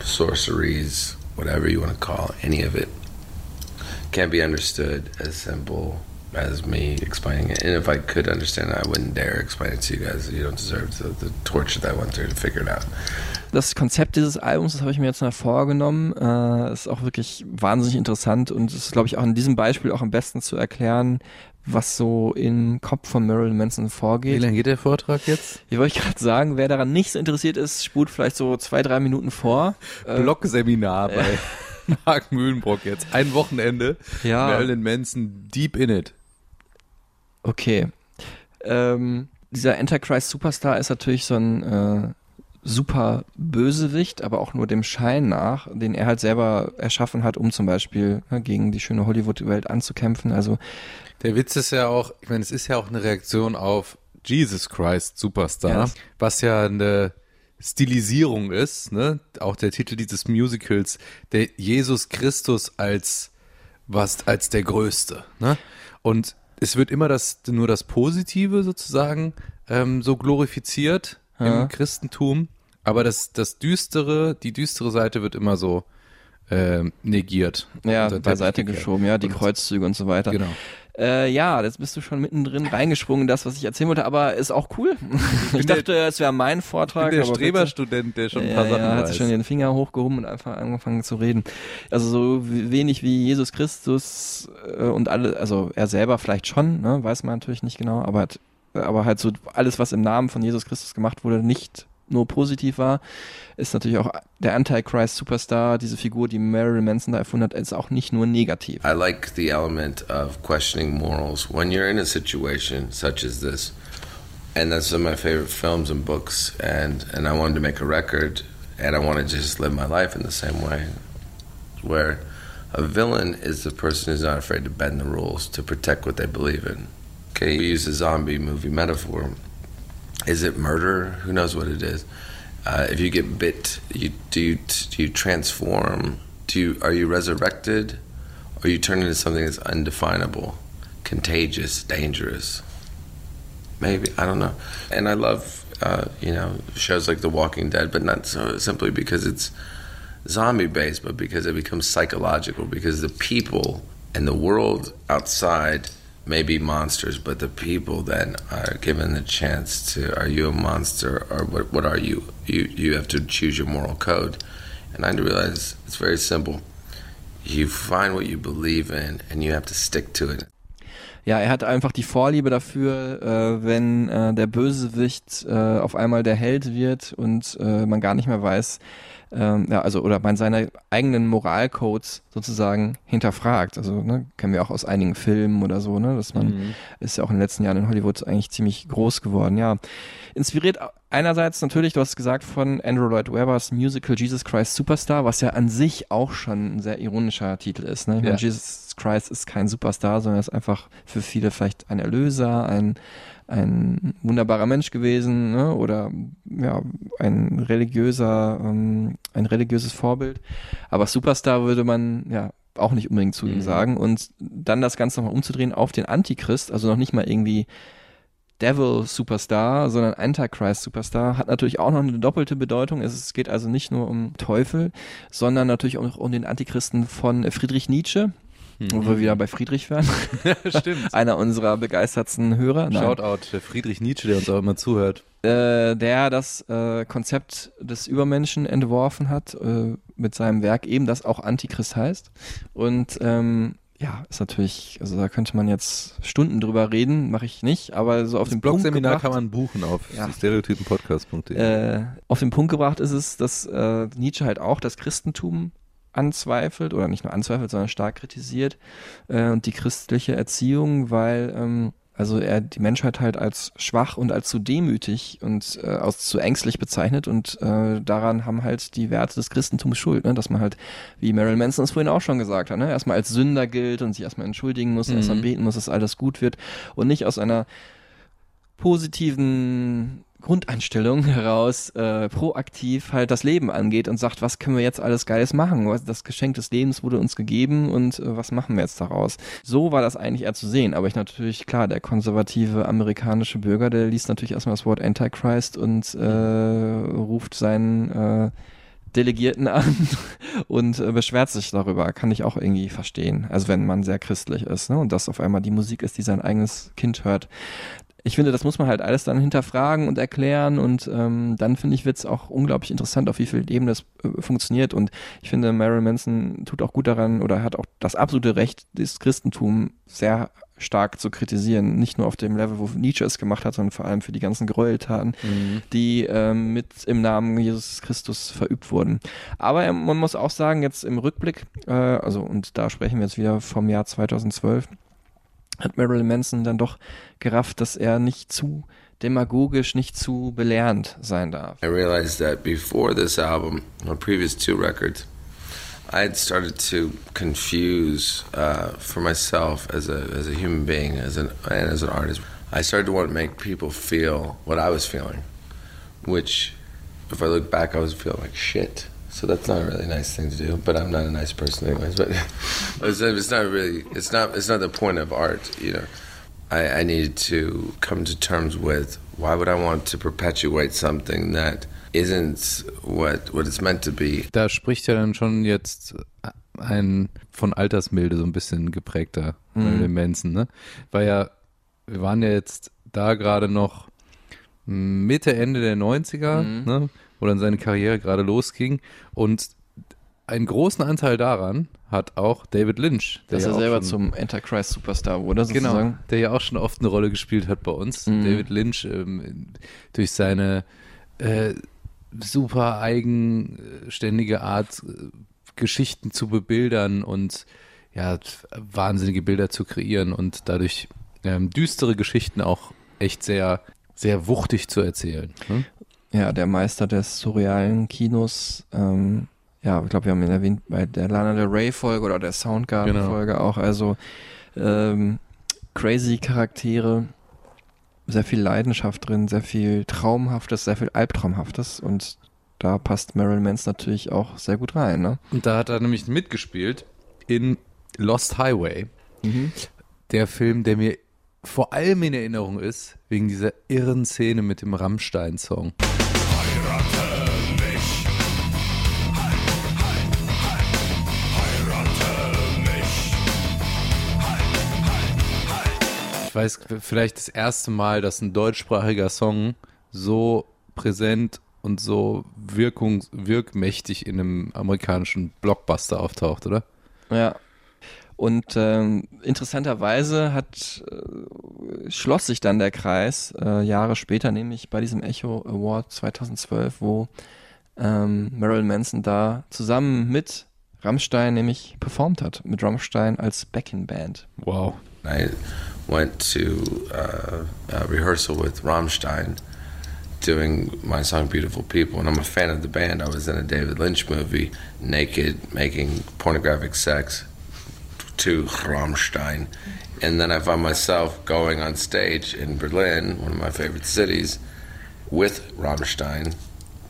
sorceries, whatever you want to call it, any of it, can't be understood as simple as me explaining it. And if I could understand it, I wouldn't dare explain it to you guys. You don't deserve the, the torture that I went through to figure it out. das Konzept dieses Albums, das habe ich mir jetzt mal vorgenommen, äh, ist auch wirklich wahnsinnig interessant und ist, glaube ich, auch in diesem Beispiel auch am besten zu erklären, was so im Kopf von Marilyn Manson Wie vorgeht. lange geht der Vortrag jetzt? Ich wollte gerade sagen, wer daran nicht so interessiert ist, spult vielleicht so zwei, drei Minuten vor. Äh, Blogseminar bei Mark Mühlenbrock jetzt. Ein Wochenende. Ja. Marilyn Manson deep in it. Okay. Ähm, dieser Antichrist Superstar ist natürlich so ein äh, super Bösewicht, aber auch nur dem Schein nach, den er halt selber erschaffen hat, um zum Beispiel ne, gegen die schöne Hollywood-Welt anzukämpfen. Also Der Witz ist ja auch, ich meine, es ist ja auch eine Reaktion auf Jesus Christ Superstar, Yes. was ja eine Stilisierung ist, ne? Auch der Titel dieses Musicals, der Jesus Christus als was als der Größte, ne? Und es wird immer das nur das Positive sozusagen ähm, so glorifiziert Ja. im Christentum, aber das das düstere, die düstere Seite wird immer so ähm, negiert. ja, beiseite geschoben, ja, die Und- Kreuzzüge und so weiter. Genau. Äh, ja, jetzt bist du schon mittendrin reingesprungen in das, was ich erzählen wollte, aber ist auch cool. Ich, dachte, es wäre mein Ich Vortrag. bin der. Streberstudent, der schon ein ja, paar Sachen ja, hat weiß. sich schon den Finger hochgehoben und einfach angefangen zu reden. Also so wenig wie Jesus Christus äh, und alle, also er selber vielleicht schon, ne, weiß man natürlich nicht genau, aber hat, aber halt so alles, was im Namen von Jesus Christus gemacht wurde, nicht nur positiv war, ist natürlich auch der Antichrist Superstar, diese Figur, die Marilyn Manson da erfunden hat, ist auch nicht nur negativ. I like the element of questioning morals when you're in a situation such as this. And that's one of my favorite films and books. And, and I wanted to make a record, and I wanted to just live my life in the same way. Where a villain is the person who's not afraid to bend the rules to protect what they believe in. Okay, we use a zombie movie metaphor. Is it murder? Who knows what it is? Uh, if you get bit, you do you, do you transform? Do you are you resurrected, or you turn into something that's undefinable, contagious, dangerous? Maybe I don't know. And I love uh, you know shows like The Walking Dead, but not so simply because it's zombie based, but because it becomes psychological. Because the people and the world outside may be monsters, but the people then are given the chance to: Are you a monster, or what? What are you? You you have to choose your moral code. And I realize it's very simple. You find what you believe in, and you have to stick to it. Ja, er hat einfach die Vorliebe dafür, äh, wenn äh, der Bösewicht äh, auf einmal der Held wird und äh, man gar nicht mehr weiß, ähm, ja, also oder man seine eigenen Moralcodes sozusagen hinterfragt. Also ne, kennen wir auch aus einigen Filmen oder so, ne, dass man Mhm. ist ja auch in den letzten Jahren in Hollywood eigentlich ziemlich groß geworden. Ja, inspiriert einerseits natürlich, du hast gesagt, von Andrew Lloyd Webbers Musical Jesus Christ Superstar, was ja an sich auch schon ein sehr ironischer Titel ist. Ne? Ich meine, Ja. Jesus Christ ist kein Superstar, sondern ist einfach für viele vielleicht ein Erlöser, ein ein wunderbarer Mensch gewesen ne? oder ja ein religiöser ähm, ein religiöses Vorbild aber Superstar würde man ja auch nicht unbedingt zu ihm Mhm. sagen und dann das Ganze nochmal umzudrehen auf den Antichrist also noch nicht mal irgendwie Devil Superstar, sondern Antichrist Superstar hat natürlich auch noch eine doppelte Bedeutung. Es geht also nicht nur um Teufel, sondern natürlich auch um den Antichristen von Friedrich Nietzsche, wo wir wieder bei Friedrich wären. Stimmt. Einer unserer begeistertsten Hörer. Nein. Shoutout, Friedrich Nietzsche, der uns auch immer zuhört. äh, der das äh, Konzept des Übermenschen entworfen hat äh, mit seinem Werk eben, das auch Antichrist heißt. Und ähm, ja, ist natürlich, also da könnte man jetzt Stunden drüber reden, mache ich nicht, aber so auf Das den Punkt Blog-Seminar gebracht, kann man buchen auf Ja. stereotypenpodcast.de. äh, auf den Punkt gebracht ist es, dass äh, Nietzsche halt auch das Christentum anzweifelt oder nicht nur anzweifelt, sondern stark kritisiert äh, und die christliche Erziehung, weil ähm, also er die Menschheit halt als schwach und als zu demütig und äh, als zu ängstlich bezeichnet und äh, daran haben halt die Werte des Christentums Schuld, ne? dass man halt, wie Marilyn Manson es vorhin auch schon gesagt hat, ne? erstmal als Sünder gilt und sich erstmal entschuldigen muss, Mhm. erstmal beten muss, dass alles gut wird und nicht aus einer positiven Grundeinstellung heraus äh, proaktiv halt das Leben angeht und sagt, was können wir jetzt alles Geiles machen? Das Geschenk des Lebens wurde uns gegeben und äh, was machen wir jetzt daraus? So war das eigentlich eher zu sehen. Aber ich natürlich, klar, der konservative amerikanische Bürger, der liest natürlich erstmal das Wort Antichrist und äh, ruft seinen äh, Delegierten an und äh, beschwert sich darüber. Kann ich auch irgendwie verstehen. Also wenn man sehr christlich ist ne? und das auf einmal die Musik ist, die sein eigenes Kind hört. Ich finde, das muss man halt alles dann hinterfragen und erklären und ähm, dann finde ich, wird es auch unglaublich interessant, auf wie vielen Ebenen das äh, funktioniert und ich finde, Marilyn Manson tut auch gut daran oder hat auch das absolute Recht, das Christentum sehr stark zu kritisieren. Nicht nur auf dem Level, wo Nietzsche es gemacht hat, sondern vor allem für die ganzen Gräueltaten, die ähm, mit im Namen Jesus Christus verübt wurden. Aber ähm, man muss auch sagen, jetzt im Rückblick, äh, also und da sprechen wir jetzt wieder vom Jahr 2012, hat Marilyn Manson dann doch gerafft, dass er nicht zu demagogisch, nicht zu belehrend sein darf. I realized that before this album, or previous two records, I had started to confuse uh, for myself as a as a human being, as an and as an artist. I started to want to make people feel what I was feeling, which, if I look back, I was feeling like shit. So that's not a really nice thing to do. But I'm not a nice person, anyways. But it's, not really. It's not. It's not the point of art, you know. I, I needed to come to terms with why would I want to perpetuate something that isn't what what it's meant to be. Da spricht ja dann schon jetzt ein von Altersmilde so ein bisschen geprägter Mhm. Manson, ne? Weil ja, wir waren ja jetzt da gerade noch Mitte, Ende der 90er, Mhm. ne? Wo dann seine Karriere gerade losging und einen großen Anteil daran hat auch David Lynch, der Dass ja er auch selber zum Antichrist Superstar wurde, Genau, sozusagen. der ja auch schon oft eine Rolle gespielt hat bei uns. Mhm. David Lynch ähm, durch seine äh, super eigenständige Art, äh, Geschichten zu bebildern und ja, wahnsinnige Bilder zu kreieren und dadurch ähm, düstere Geschichten auch echt sehr, sehr wuchtig zu erzählen. Ne? Ja, der Meister des surrealen Kinos. Ähm, ja, ich glaube, wir haben ihn erwähnt bei der Lana Del Rey Folge oder der Soundgarden Genau. Folge auch. Also ähm, crazy Charaktere, sehr viel Leidenschaft drin, sehr viel Traumhaftes, sehr viel Albtraumhaftes und da passt Marilyn Manson natürlich auch sehr gut rein, ne? Und da hat er nämlich mitgespielt in Lost Highway. Der Film, der mir vor allem in Erinnerung ist, wegen dieser irren Szene mit dem Rammstein-Song. Ich weiß, vielleicht das erste Mal, dass ein deutschsprachiger Song so präsent und so wirkungs wirkmächtig in einem amerikanischen Blockbuster auftaucht, oder? Ja. Und ähm, interessanterweise hat äh, schloss sich dann der Kreis äh, Jahre später, nämlich bei diesem Echo Award 2012, wo ähm, Marilyn Manson da zusammen mit Rammstein nämlich performt hat, mit Rammstein als Backing Band. Wow. I went to uh, a rehearsal with Rammstein doing my song Beautiful People, and I'm a fan of the band. I was in a David Lynch movie, naked, making pornographic sex to Rammstein. And then I found myself going on stage in Berlin, one of my favorite cities, with Rammstein,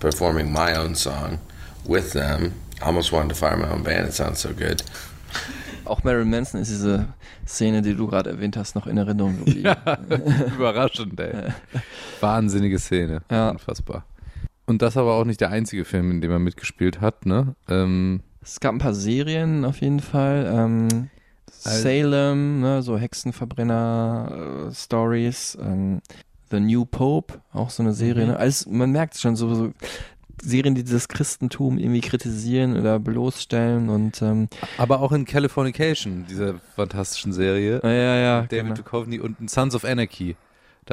performing my own song with them. I almost wanted to fire my own band, it sounds so good. Auch Marilyn Manson ist diese Szene, die du gerade erwähnt hast, noch in Erinnerung geblieben. Überraschend, ey. Wahnsinnige Szene. Ja. Unfassbar. Und das aber auch nicht der einzige Film, in dem er mitgespielt hat, ne? Ähm, Es gab ein paar Serien auf jeden Fall. Ähm, Also- Salem, ne, so Hexenverbrenner-Stories. ähm, The New Pope, auch so eine Serie. Mhm. Ne? Alles, man merkt schon so, so Serien, die das Christentum irgendwie kritisieren oder bloßstellen und ähm, aber auch in Californication, dieser fantastischen Serie. ja, ja, ja, David genau. Duchovny und in Sons of Anarchy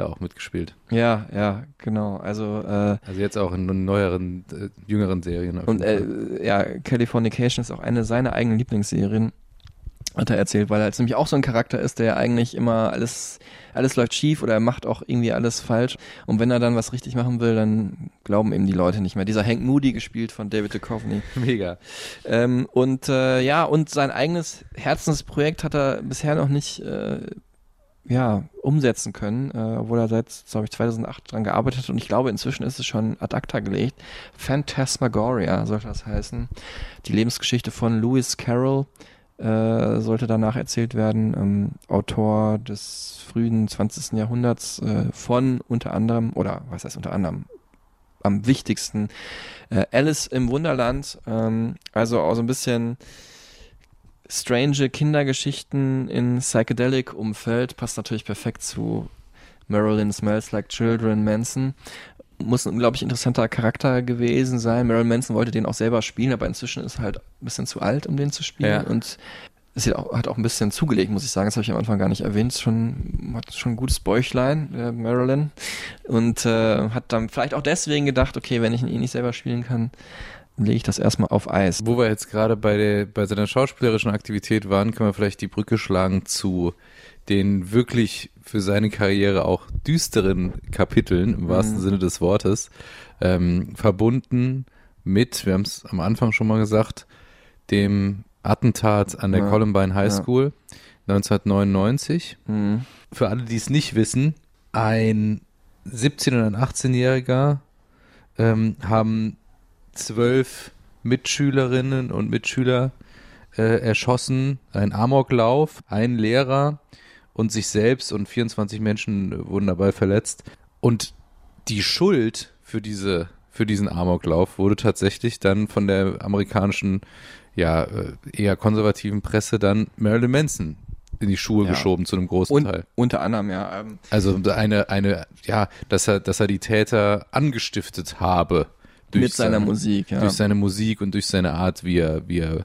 da auch mitgespielt. ja, ja, genau. Also äh, Also jetzt auch in neueren, äh, jüngeren Serien. Und äh, ja, Californication ist auch eine seiner eigenen Lieblingsserien, hat er erzählt, weil er jetzt nämlich auch so ein Charakter ist, der eigentlich immer alles, alles läuft schief oder er macht auch irgendwie alles falsch. Und wenn er dann was richtig machen will, dann glauben ihm die Leute nicht mehr. Dieser Hank Moody gespielt von David Duchovny. Mega. Ähm, und äh, ja, und sein eigenes Herzensprojekt hat er bisher noch nicht äh, ja, umsetzen können, äh, obwohl er seit, glaube ich, 2008 dran gearbeitet hat und ich glaube, inzwischen ist es schon ad acta gelegt. Phantasmagoria sollte das heißen. Die Lebensgeschichte von Lewis Carroll äh, sollte danach erzählt werden, ähm, Autor des frühen 20. Jahrhunderts äh, von unter anderem, oder was heißt unter anderem, am wichtigsten äh, Alice im Wunderland, ähm, also auch so ein bisschen strange Kindergeschichten in Psychedelic-Umfeld, passt natürlich perfekt zu Marilyn Smells Like Children Manson. Muss ein unglaublich interessanter Charakter gewesen sein. Marilyn Manson wollte den auch selber spielen, aber inzwischen ist er halt ein bisschen zu alt, um den zu spielen. Ja. Und es hat auch, ein bisschen zugelegt, muss ich sagen. Das habe ich am Anfang gar nicht erwähnt. Schon, hat schon ein gutes Bäuchlein, äh, Marilyn. Und äh, hat dann vielleicht auch deswegen gedacht, okay, wenn ich ihn eh nicht selber spielen kann, lege ich das erstmal auf Eis. Wo wir jetzt gerade bei, der, bei seiner schauspielerischen Aktivität waren, können wir vielleicht die Brücke schlagen zu den wirklich für seine Karriere auch düsteren Kapiteln, im wahrsten Mhm. Sinne des Wortes, ähm, verbunden mit, wir haben es am Anfang schon mal gesagt, dem Attentat an der Ja, Columbine High ja. School 1999. Mhm. Für alle, die es nicht wissen, ein 17- und ein 18-Jähriger ähm, haben zwölf Mitschülerinnen und Mitschüler äh, erschossen, ein Amoklauf, ein Lehrer und sich selbst und 24 Menschen wurden dabei verletzt. Und die Schuld für diese für diesen Amoklauf wurde tatsächlich dann von der amerikanischen, ja, äh, eher konservativen Presse dann Marilyn Manson in die Schuhe Ja. geschoben zu einem großen Und Teil. unter anderem, ja. Ähm, Also eine, eine, ja, dass er, dass er die Täter angestiftet habe. Durch mit seiner seine- Musik, ja. Durch seine Musik und durch seine Art, wie er, wie er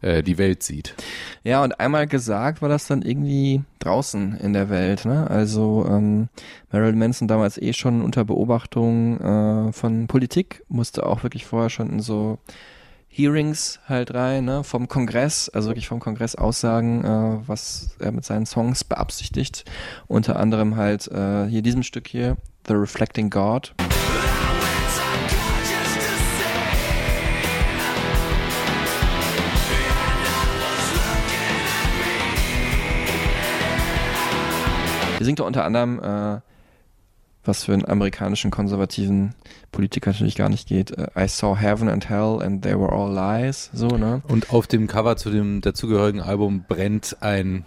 äh, die Welt sieht. Ja, und einmal gesagt war das dann irgendwie draußen in der Welt. Ne? Also ähm, Marilyn Manson damals eh schon unter Beobachtung äh, von Politik, musste auch wirklich vorher schon in so Hearings halt rein, ne? vom Kongress, also wirklich vom Kongress Aussagen, äh, was er mit seinen Songs beabsichtigt. Unter anderem halt äh, hier diesem Stück hier, The Reflecting God. Die singt doch unter anderem, äh, was für einen amerikanischen konservativen Politiker natürlich gar nicht geht, äh, I saw heaven and hell and they were all lies, so, ne? Und auf dem Cover zu dem dazugehörigen Album brennt ein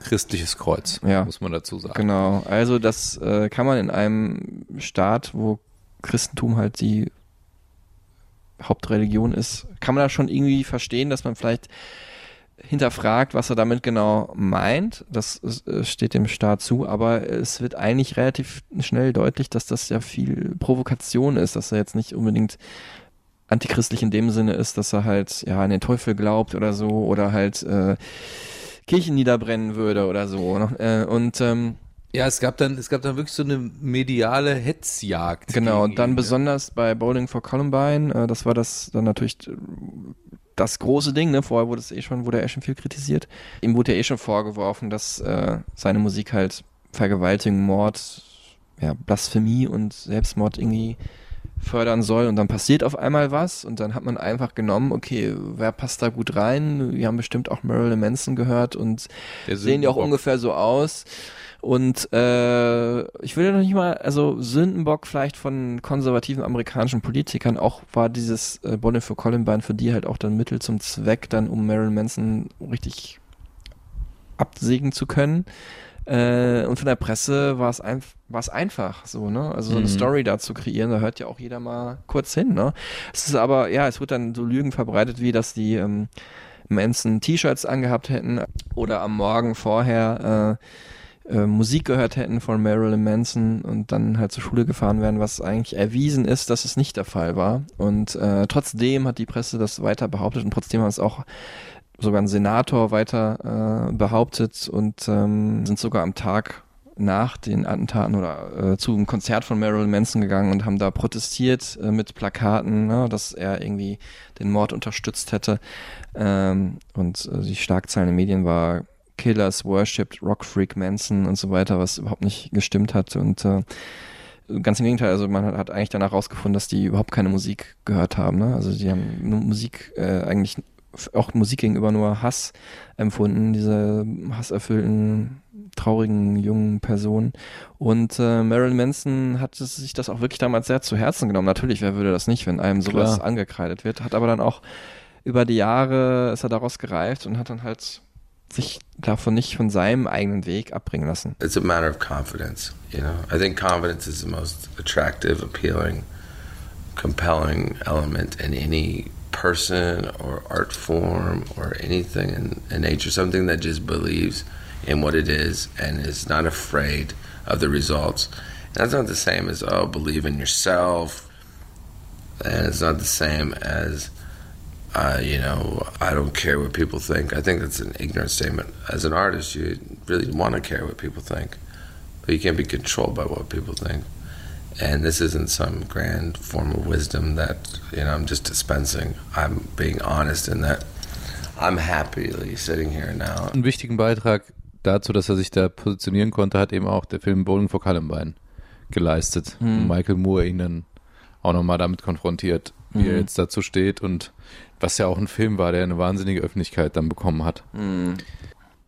christliches Kreuz, Ja. muss man dazu sagen. Genau, also das äh, kann man in einem Staat, wo Christentum halt die Hauptreligion ist, kann man da schon irgendwie verstehen, dass man vielleicht hinterfragt, was er damit genau meint. Das äh, steht dem Staat zu, aber es wird eigentlich relativ schnell deutlich, dass das ja viel Provokation ist, dass er jetzt nicht unbedingt antichristlich in dem Sinne ist, dass er halt ja an den Teufel glaubt oder so oder halt äh, Kirchen niederbrennen würde oder so. ne? Äh, und ähm, Ja, es gab dann, es gab dann wirklich so eine mediale Hetzjagd. Genau, gegen dann ihn, besonders bei Bowling for Columbine, äh, das war das dann natürlich das große Ding, ne? Vorher wurde es eh schon, wurde er eh schon viel kritisiert. Ihm wurde ja eh schon vorgeworfen, dass äh, seine Musik halt Vergewaltigung, Mord, ja, Blasphemie und Selbstmord irgendwie fördern soll und dann passiert auf einmal was und dann hat man einfach genommen, okay, wer passt da gut rein? Wir haben bestimmt auch Marilyn Manson gehört und sehen die auch ungefähr so aus. Und äh, ich will ja noch nicht mal, also Sündenbock vielleicht von konservativen amerikanischen Politikern, auch war dieses äh, Bonnie für Columbine für die halt auch dann Mittel zum Zweck, dann um Marilyn Manson richtig absägen zu können. Äh, und von der Presse war es ein, war es einfach so, ne? Also so eine Mhm. Story da zu kreieren, da hört ja auch jeder mal kurz hin, ne? Es ist aber, ja, es wird dann so Lügen verbreitet, wie dass die ähm, Manson T-Shirts angehabt hätten oder am Morgen vorher äh, äh, Musik gehört hätten von Marilyn Manson und dann halt zur Schule gefahren wären, was eigentlich erwiesen ist, dass es nicht der Fall war. Und äh, trotzdem hat die Presse das weiter behauptet und trotzdem haben es auch sogar ein Senator weiter äh, behauptet und ähm, sind sogar am Tag nach den Attentaten oder äh, zu einem Konzert von Marilyn Manson gegangen und haben da protestiert äh, mit Plakaten, ne, dass er irgendwie den Mord unterstützt hätte. Ähm, und äh, die Schlagzeilen in den Medien war Killers worshipped Rock Freak Manson und so weiter, was überhaupt nicht gestimmt hat. Und äh, ganz im Gegenteil, also man hat, eigentlich danach rausgefunden, dass die überhaupt keine Musik gehört haben. Ne? Also die haben nur Musik äh, eigentlich auch Musik gegenüber nur Hass empfunden, diese hasserfüllten, traurigen jungen Personen. Und äh, Marilyn Manson hat es- sich das auch wirklich damals sehr zu Herzen genommen. Natürlich, wer würde das nicht, wenn einem sowas Klar. angekreidet wird, hat aber dann auch über die Jahre ist er daraus gereift und hat dann halt sich davon nicht von seinem eigenen Weg abbringen lassen. It's a matter of confidence, you know. I think confidence is the most attractive, appealing, compelling element in any person or art form or anything in, in nature. Something that just believes in what it is and is not afraid of the results. And that's not the same as oh, believe in yourself, and it's not the same as uh, you know, I don't care what people think. I think that's an ignorant statement. As an artist, you really want to care what people think, but you can't be controlled by what people think. And this isn't some grand form of wisdom that you know I'm just dispensing. I'm being honest in that I'm happily sitting here now. Einen wichtigen Beitrag dazu, dass er sich da positionieren konnte, hat eben auch der Film Bowling for Columbine geleistet. Hm. Michael Moore ihn dann auch nochmal damit konfrontiert, wie er Mhm. jetzt dazu steht und was ja auch ein Film war, der eine wahnsinnige Öffentlichkeit dann bekommen hat. Mhm.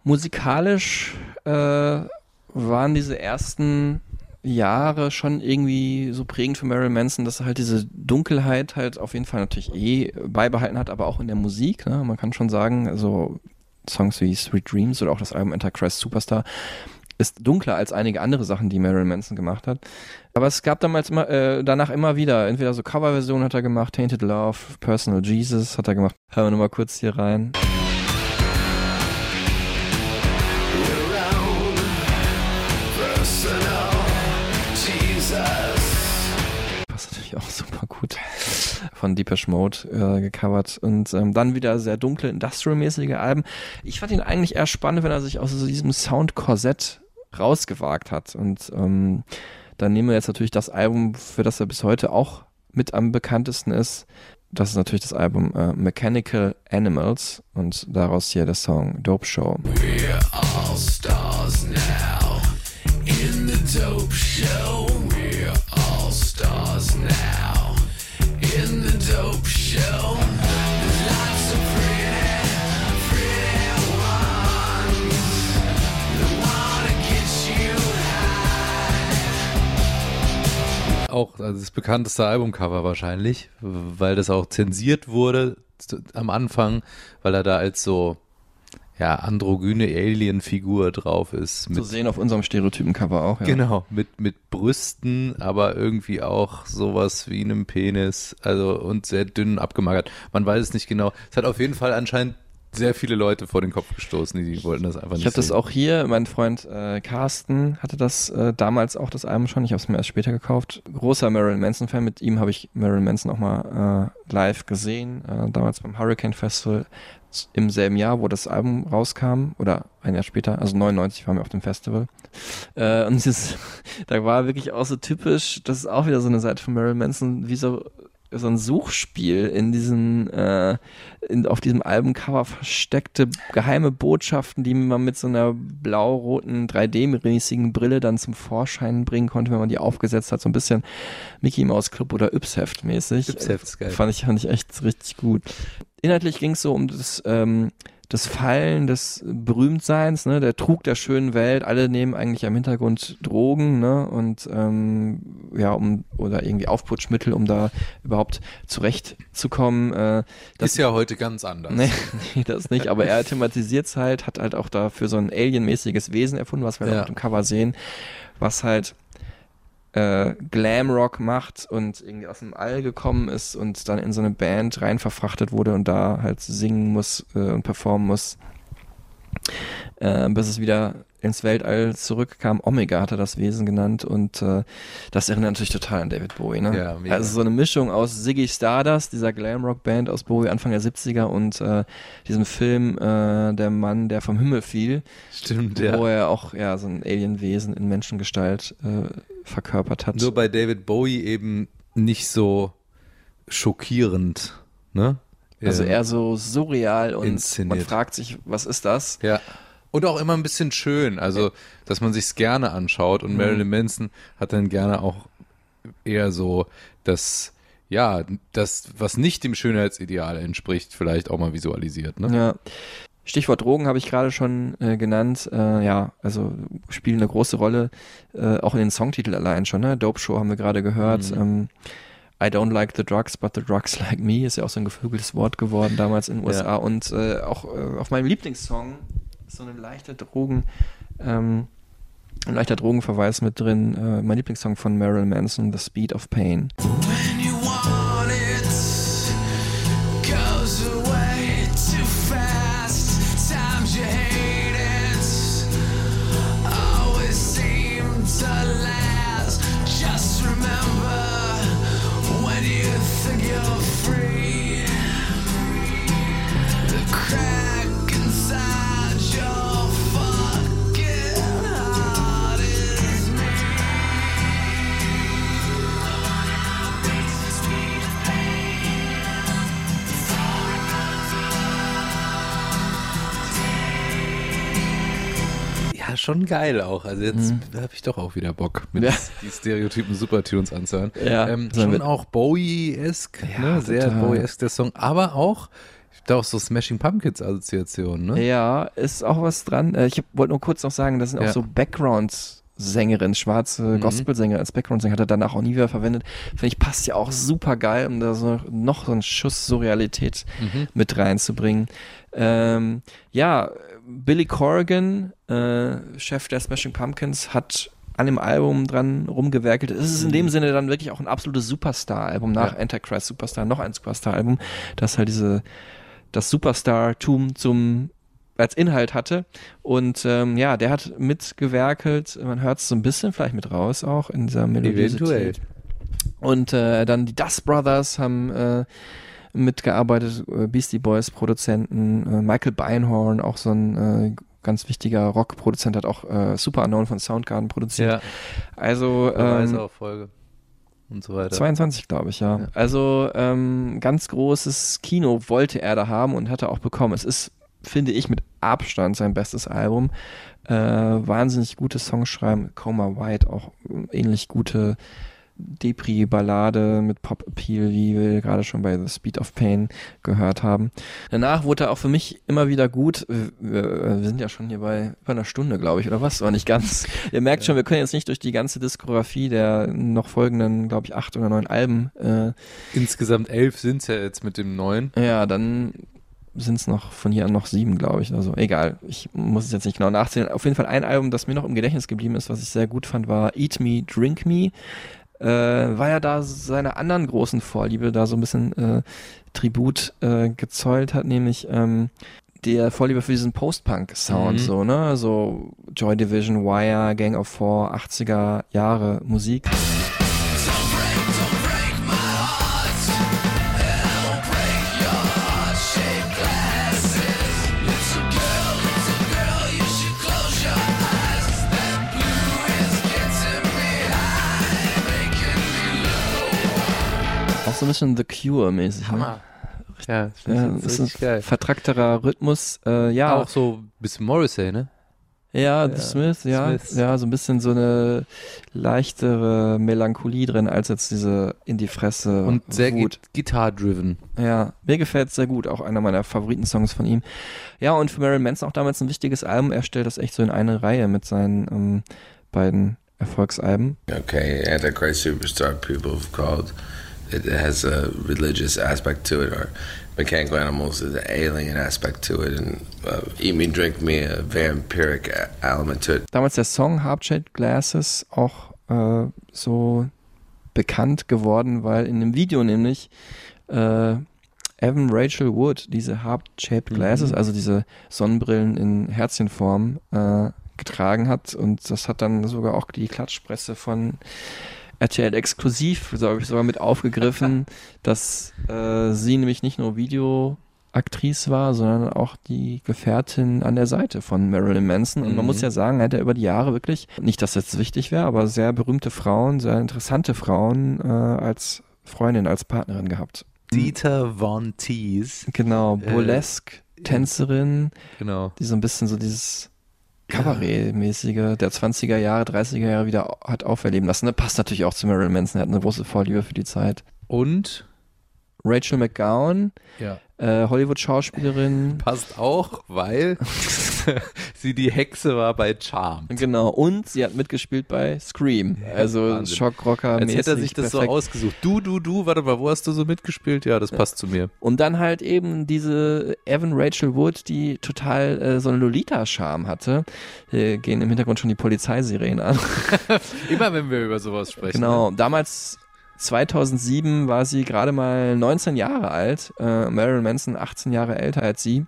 Musikalisch äh, waren diese ersten Jahre schon irgendwie so prägend für Marilyn Manson, dass er halt diese Dunkelheit halt auf jeden Fall natürlich eh beibehalten hat, aber auch in der Musik. Ne? Man kann schon sagen, also Songs wie Sweet Dreams oder auch das Album Antichrist Superstar ist dunkler als einige andere Sachen, die Marilyn Manson gemacht hat. Aber es gab damals immer, äh, danach immer wieder, entweder so Coverversionen hat er gemacht, Tainted Love, Personal Jesus hat er gemacht. Hören wir nochmal kurz hier rein. passt natürlich auch super gut von Deepesh Mode äh, gecovert und ähm, dann wieder sehr dunkle Industrial-mäßige Alben. Ich fand ihn eigentlich eher spannend, wenn er sich aus so diesem Sound-Korsett rausgewagt hat. Und ähm, dann nehmen wir jetzt natürlich das Album, für das er bis heute auch mit am bekanntesten ist. Das ist natürlich das Album äh, Mechanical Animals. Und daraus hier der Song Dope Show. Also das bekannteste Albumcover wahrscheinlich, weil das auch zensiert wurde am Anfang, weil er da als so ja androgyne Alien-Figur drauf ist. Zu sehen auf unserem Stereotypen-Cover auch, ja. Genau, mit, mit Brüsten, aber irgendwie auch sowas wie einem Penis, also und sehr dünn abgemagert. Man weiß es nicht genau. Es hat auf jeden Fall anscheinend sehr viele Leute vor den Kopf gestoßen, die, wollten das einfach nicht Ich habe das auch hier, mein Freund äh, Carsten hatte das äh, damals auch das Album schon, ich habe es mir erst später gekauft. Großer Marilyn Manson Fan, mit ihm habe ich Marilyn Manson auch mal äh, live gesehen, äh, damals beim Hurricane Festival im selben Jahr, wo das Album rauskam oder ein Jahr später, also 99 waren wir auf dem Festival. Äh, und es ist, da war wirklich auch so typisch, das ist auch wieder so eine Seite von Marilyn Manson, wie so so ein Suchspiel in diesen äh, in, auf diesem Albumcover versteckte geheime Botschaften, die man mit so einer blau-roten 3D-mäßigen Brille dann zum Vorschein bringen konnte, wenn man die aufgesetzt hat, so ein bisschen Mickey Mouse Club oder Yps-Heft mäßig. Yps-Heft ist geil. Fand ich, fand ich echt richtig gut. Inhaltlich ging es so um das ähm, das Fallen des Berühmtseins, ne, der Trug der schönen Welt, alle nehmen eigentlich am Hintergrund Drogen, ne, und ähm, ja, um oder irgendwie Aufputschmittel, um da überhaupt zurechtzukommen. Äh, das ist ja heute ganz anders. Nee, nee, das nicht, aber er thematisiert es halt, hat halt auch dafür so ein alienmäßiges Wesen erfunden, was wir Ja. auf dem Cover sehen, was halt äh, Glamrock macht und irgendwie aus dem All gekommen ist und dann in so eine Band rein verfrachtet wurde und da halt singen muss äh, und performen muss, äh, bis es wieder ins Weltall zurückkam. Omega hatte das Wesen genannt und äh, das erinnert natürlich total an David Bowie. Ne? Ja, mega. also so eine Mischung aus Ziggy Stardust, dieser Glamrock-Band aus Bowie Anfang der 70er und äh, diesem Film äh, Der Mann, der vom Himmel fiel, Stimmt, ja. wo er auch ja so ein Alienwesen in Menschengestalt äh, verkörpert hat. Nur bei David Bowie eben nicht so schockierend, ne? also Ähm, eher so surreal und man fragt sich, was ist das? Ja. Und auch immer ein bisschen schön, also dass man sich's gerne anschaut und Mhm. Marilyn Manson hat dann gerne auch eher so das ja, das was nicht dem Schönheitsideal entspricht, vielleicht auch mal visualisiert, ne? Ja. Stichwort Drogen habe ich gerade schon äh, genannt. Äh, ja, also spielen eine große Rolle, äh, auch in den Songtitel allein schon. Ne? Dope Show haben wir gerade gehört. Mhm. Ähm, I don't like the drugs, but the drugs like me ist ja auch so ein geflügeltes Wort geworden damals in den USA. Ja. Und äh, auch äh, auf meinem Lieblingssong so eine leichte Drogen, ähm, ein leichter Drogenverweis mit drin. Äh, mein Lieblingssong von Marilyn Manson, The Speed of Pain. When schon geil auch. Also jetzt Mhm. habe ich doch auch wieder Bock, mit Ja. die Stereotypen Supertunes anzuhören. Ja, ähm, schon auch Bowie-esque, Ja, ne? sehr. Bowie-esque der Song, aber auch da auch so Smashing Pumpkins Assoziationen, ne? Ja, ist auch was dran. Äh, Ich wollte nur kurz noch sagen, das sind Ja. auch so Background-Sängerinnen, schwarze Mhm. Gospelsänger als Background-Sänger, hat er danach auch nie wieder verwendet. Finde ich, passt ja auch super geil, um da so noch so einen Schuss Surrealität Mhm. mit reinzubringen. Ähm, ja, Billy Corrigan, äh, Chef der Smashing Pumpkins, hat an dem Album dran rumgewerkelt. Es ist in dem Sinne dann wirklich auch ein absolutes Superstar-Album nach Ja. Antichrist Superstar, noch ein Superstar-Album, das halt diese das Superstar-Tum zum als Inhalt hatte. Und ähm, ja, der hat mitgewerkelt, man hört es so ein bisschen vielleicht mit raus auch in dieser Eventuell. Melodiosität. Und äh, dann die Dust Brothers haben äh, mitgearbeitet, äh, Beastie Boys Produzenten, äh, Michael Beinhorn, auch so ein äh, ganz wichtiger Rockproduzent, hat auch Super Unknown von Soundgarden produziert. Ja, Also ähm, Folge und so weiter. 22, glaube ich, ja. Ja. Also ähm, ganz großes Kino wollte er da haben und hatte auch bekommen. Es ist, finde ich, mit Abstand sein bestes Album. Äh, wahnsinnig gutes Songschreiben. Coma White auch äh, ähnlich gute Depri-Ballade mit Pop-Appeal, wie wir gerade schon bei The Speed of Pain gehört haben. Danach wurde er auch für mich immer wieder gut. Wir, sind ja schon hier bei über einer Stunde, glaube ich, oder was? War nicht ganz. Ihr merkt schon, wir können jetzt nicht durch die ganze Diskografie der noch folgenden, glaube ich, acht oder neun Alben. Äh, Insgesamt elf sind es ja jetzt mit dem neuen. ja, dann sind es noch von hier an noch sieben, glaube ich. Also egal, ich muss es jetzt nicht genau nachzählen. Auf jeden Fall ein Album, das mir noch im Gedächtnis geblieben ist, was ich sehr gut fand, war Eat Me, Drink Me. Äh, weil er da seine anderen großen Vorliebe da so ein bisschen äh, Tribut äh, gezollt hat, nämlich ähm, der Vorliebe für diesen Post-Punk-Sound, Mhm. so, ne? So Joy Division, Wire, Gang of Four, 80er Jahre Musik. So ein bisschen The Cure-mäßig. Ne? Ja, Ja, das ist geil. ein vertrakterer Rhythmus. Äh, ja, Auch so ein bisschen Morrissey, ne? ja, Ja, The Smith, ja, Smiths. ja, so ein bisschen so eine leichtere Melancholie drin, als jetzt diese in die Fresse Und sehr Wut. git Guitar-driven. Ja, mir gefällt sehr gut, auch einer meiner Favoriten-Songs von ihm. Ja, und für Marilyn Manson auch damals ein wichtiges Album. Er stellt das echt so in eine Reihe mit seinen ähm, beiden Erfolgsalben. Okay, Antichrist Superstar, people have called. It has a religious aspect to it, or Mechanical Animals is an alien aspect to it, and uh, Eat Me, Drink Me, a vampiric element to it. Damals der Song Harp-Shaped Glasses auch äh, so bekannt geworden, weil in dem Video nämlich äh, Evan Rachel Wood diese Harp-Shaped Glasses, also diese Sonnenbrillen in Herzchenform äh, getragen hat und das hat dann sogar auch die Klatschpresse von RTL exklusiv, glaube ich, sogar mit aufgegriffen, dass äh, sie nämlich nicht nur Videoaktrice war, sondern auch die Gefährtin an der Seite von Marilyn Manson. Und man Mhm. muss ja sagen, er hat er über die Jahre wirklich, nicht, dass das wichtig wäre, aber sehr berühmte Frauen, sehr interessante Frauen äh, als Freundin, als Partnerin gehabt. Dieter Von Teese. Genau, Äh, Burlesque, Tänzerin, Genau. die so ein bisschen so dieses Kabarett-mäßige der 20er Jahre, 30er Jahre wieder hat auferleben lassen. Ne? Passt natürlich auch zu Marilyn Manson, er hat eine große Vorliebe für die Zeit. Und Rachel McGowan, ja. Äh, Hollywood-Schauspielerin. passt auch, weil sie die Hexe war bei Charmed. Genau, und sie hat mitgespielt bei Scream. Also Wahnsinn. Schockrocker. Als hätte er sich das so perfekt. ausgesucht. Du, du, du, warte mal, wo hast du so mitgespielt? Ja, das passt zu mir. Und dann halt eben diese Evan Rachel Wood, die total äh, so einen Lolita-Charme hatte. Hier gehen im Hintergrund schon die Polizeisirenen an. Immer wenn wir über sowas sprechen. Genau, damals 2007 war sie gerade mal 19 Jahre alt. Äh, Marilyn Manson 18 Jahre älter als sie.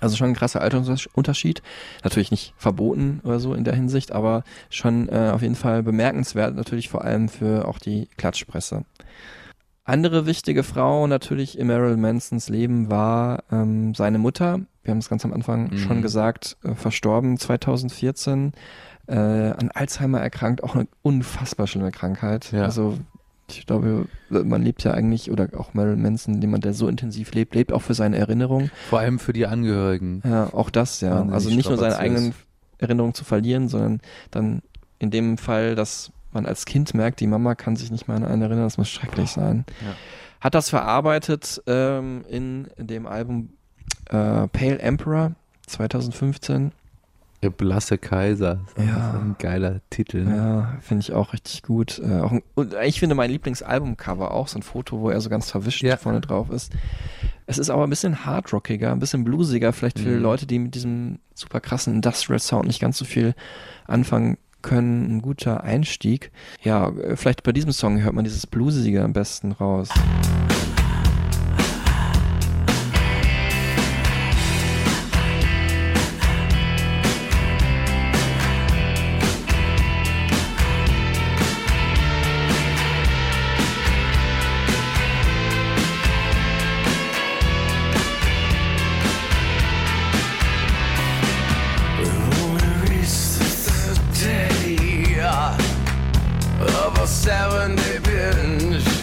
Also schon ein krasser Altersunterschied. Natürlich nicht verboten oder so in der Hinsicht, aber schon äh, auf jeden Fall bemerkenswert, natürlich vor allem für auch die Klatschpresse. Andere wichtige Frau natürlich in Marilyn Mansons Leben war ähm, seine Mutter. Wir haben es ganz am Anfang Mhm. schon gesagt, äh, verstorben 2014, äh, an Alzheimer erkrankt, auch eine unfassbar schlimme Krankheit. Ja. Also ich glaube, man lebt ja eigentlich, oder auch Marilyn Manson, jemand, der so intensiv lebt, lebt auch für seine Erinnerungen. Vor allem für die Angehörigen. Ja, auch das, ja. Also nicht nur seine eigenen Erinnerungen zu verlieren, sondern dann in dem Fall, dass man als Kind merkt, die Mama kann sich nicht mehr an einen erinnern, das muss schrecklich sein. Ja. Hat das verarbeitet ähm, in dem Album äh, Pale Emperor 2015. Der blasse Kaiser. Das ist Ja. ein geiler Titel. ne? Ja, finde ich auch richtig gut. Äh, auch ein, und ich finde mein Lieblingsalbumcover auch so ein Foto, wo er so ganz verwischt Ja. vorne drauf ist. Es ist aber ein bisschen hardrockiger, ein bisschen bluesiger, vielleicht für Mhm. Leute, die mit diesem super krassen Industrial Sound nicht ganz so viel anfangen können. Ein guter Einstieg. Ja, äh, vielleicht bei diesem Song hört man dieses Bluesige am besten raus.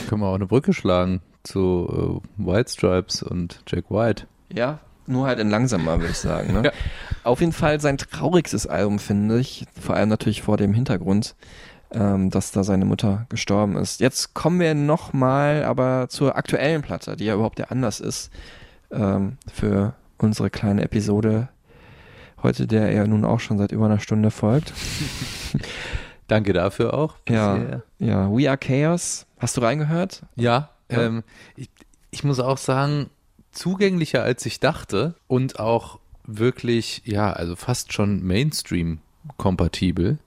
Können wir auch eine Brücke schlagen zu äh, White Stripes und Jack White. Ja, nur halt in langsamer, würde ich sagen. Ne? Ja. Auf jeden Fall sein traurigstes Album, finde ich. Vor allem natürlich vor dem Hintergrund. ähm, dass da seine Mutter gestorben ist. Jetzt kommen wir nochmal aber zur aktuellen Platte, die ja überhaupt der Anlass ist ähm, für unsere kleine Episode heute, der ja nun auch schon seit über einer Stunde folgt. Danke dafür auch. Ja, ja, We Are Chaos. Hast du reingehört? Ja, Ja. Ähm, ich, ich muss auch sagen, zugänglicher als ich dachte und auch wirklich, ja, also fast schon Mainstream-kompatibel.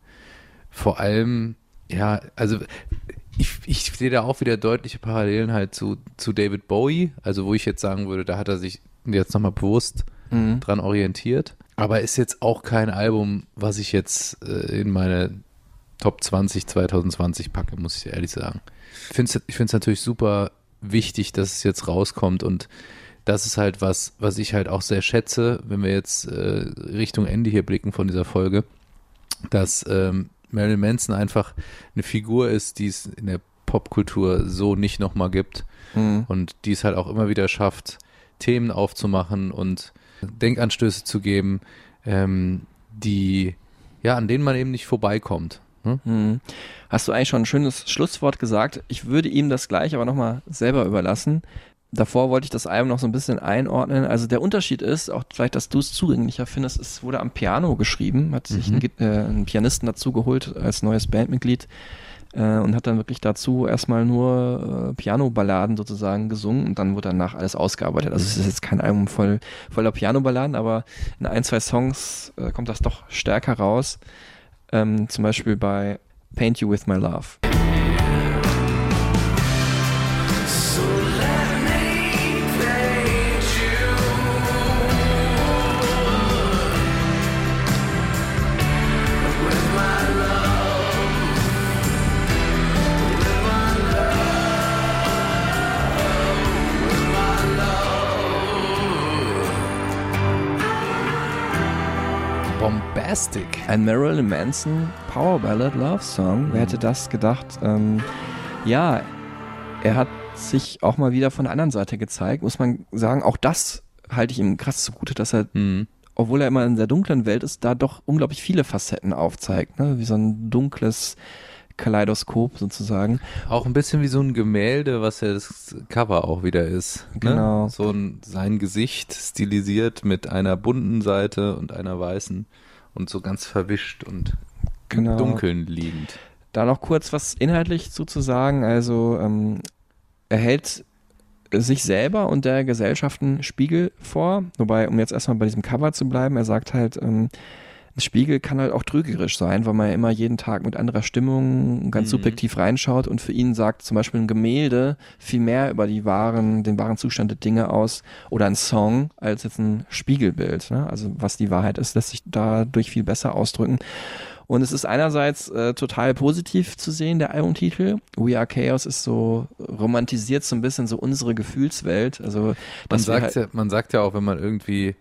Vor allem, ja, also ich, ich sehe da auch wieder deutliche Parallelen halt zu, zu David Bowie, also wo ich jetzt sagen würde, da hat er sich jetzt nochmal bewusst Mhm. dran orientiert. Aber ist jetzt auch kein Album, was ich jetzt äh, in meine Top 20 2020 packe, muss ich ehrlich sagen. Ich finde es natürlich super wichtig, dass es jetzt rauskommt und das ist halt was, was ich halt auch sehr schätze, wenn wir jetzt äh, Richtung Ende hier blicken von dieser Folge, dass ähm, Marilyn Manson einfach eine Figur ist, die es in der Popkultur so nicht nochmal gibt Mhm. und die es halt auch immer wieder schafft, Themen aufzumachen und Denkanstöße zu geben, ähm, die, ja, an denen man eben nicht vorbeikommt. Ne? Mhm. Hast du eigentlich schon ein schönes Schlusswort gesagt? Ich würde ihm das gleich aber nochmal selber überlassen. Davor wollte ich das Album noch so ein bisschen einordnen. Also der Unterschied ist, auch vielleicht, dass du es zugänglicher findest, es wurde am Piano geschrieben, hat sich Mhm. einen, Gi- äh, einen Pianisten dazu geholt als neues Bandmitglied äh, und hat dann wirklich dazu erstmal nur äh, Piano-Balladen sozusagen gesungen und dann wurde danach alles ausgearbeitet. Also es ist jetzt kein Album voll, voller Piano-Balladen, aber in ein, zwei Songs äh, kommt das doch stärker raus. Ähm, zum Beispiel bei Paint You With My Love. Bombastic. Ein Marilyn Manson Power Ballad Love Song. Wer hätte das gedacht? Ähm, ja, er hat sich auch mal wieder von der anderen Seite gezeigt, muss man sagen. Auch das halte ich ihm krass zugute, dass er, Mhm. obwohl er immer in der dunklen Welt ist, da doch unglaublich viele Facetten aufzeigt. Ne? Wie so ein dunkles Kaleidoskop sozusagen. Auch ein bisschen wie so ein Gemälde, was ja das Cover auch wieder ist. Genau. Ne? So ein, sein Gesicht stilisiert mit einer bunten Seite und einer weißen und so ganz verwischt und Genau. im Dunkeln liegend. Da noch kurz was inhaltlich zu, zu sagen. Also ähm, er hält sich selber und der Gesellschaft einen Spiegel vor. Wobei, um jetzt erstmal bei diesem Cover zu bleiben, er sagt halt, ähm, Spiegel kann halt auch trügerisch sein, weil man ja immer jeden Tag mit anderer Stimmung ganz Mhm. subjektiv reinschaut und für ihn sagt zum Beispiel ein Gemälde viel mehr über die wahren, den wahren Zustand der Dinge aus oder ein Song als jetzt ein Spiegelbild. Ne? Also was die Wahrheit ist, lässt sich dadurch viel besser ausdrücken. Und es ist einerseits äh, total positiv zu sehen, der Albumtitel. We Are Chaos ist so romantisiert so ein bisschen so unsere Gefühlswelt. Also Man sagt, halt, ja, man sagt ja auch, wenn man irgendwie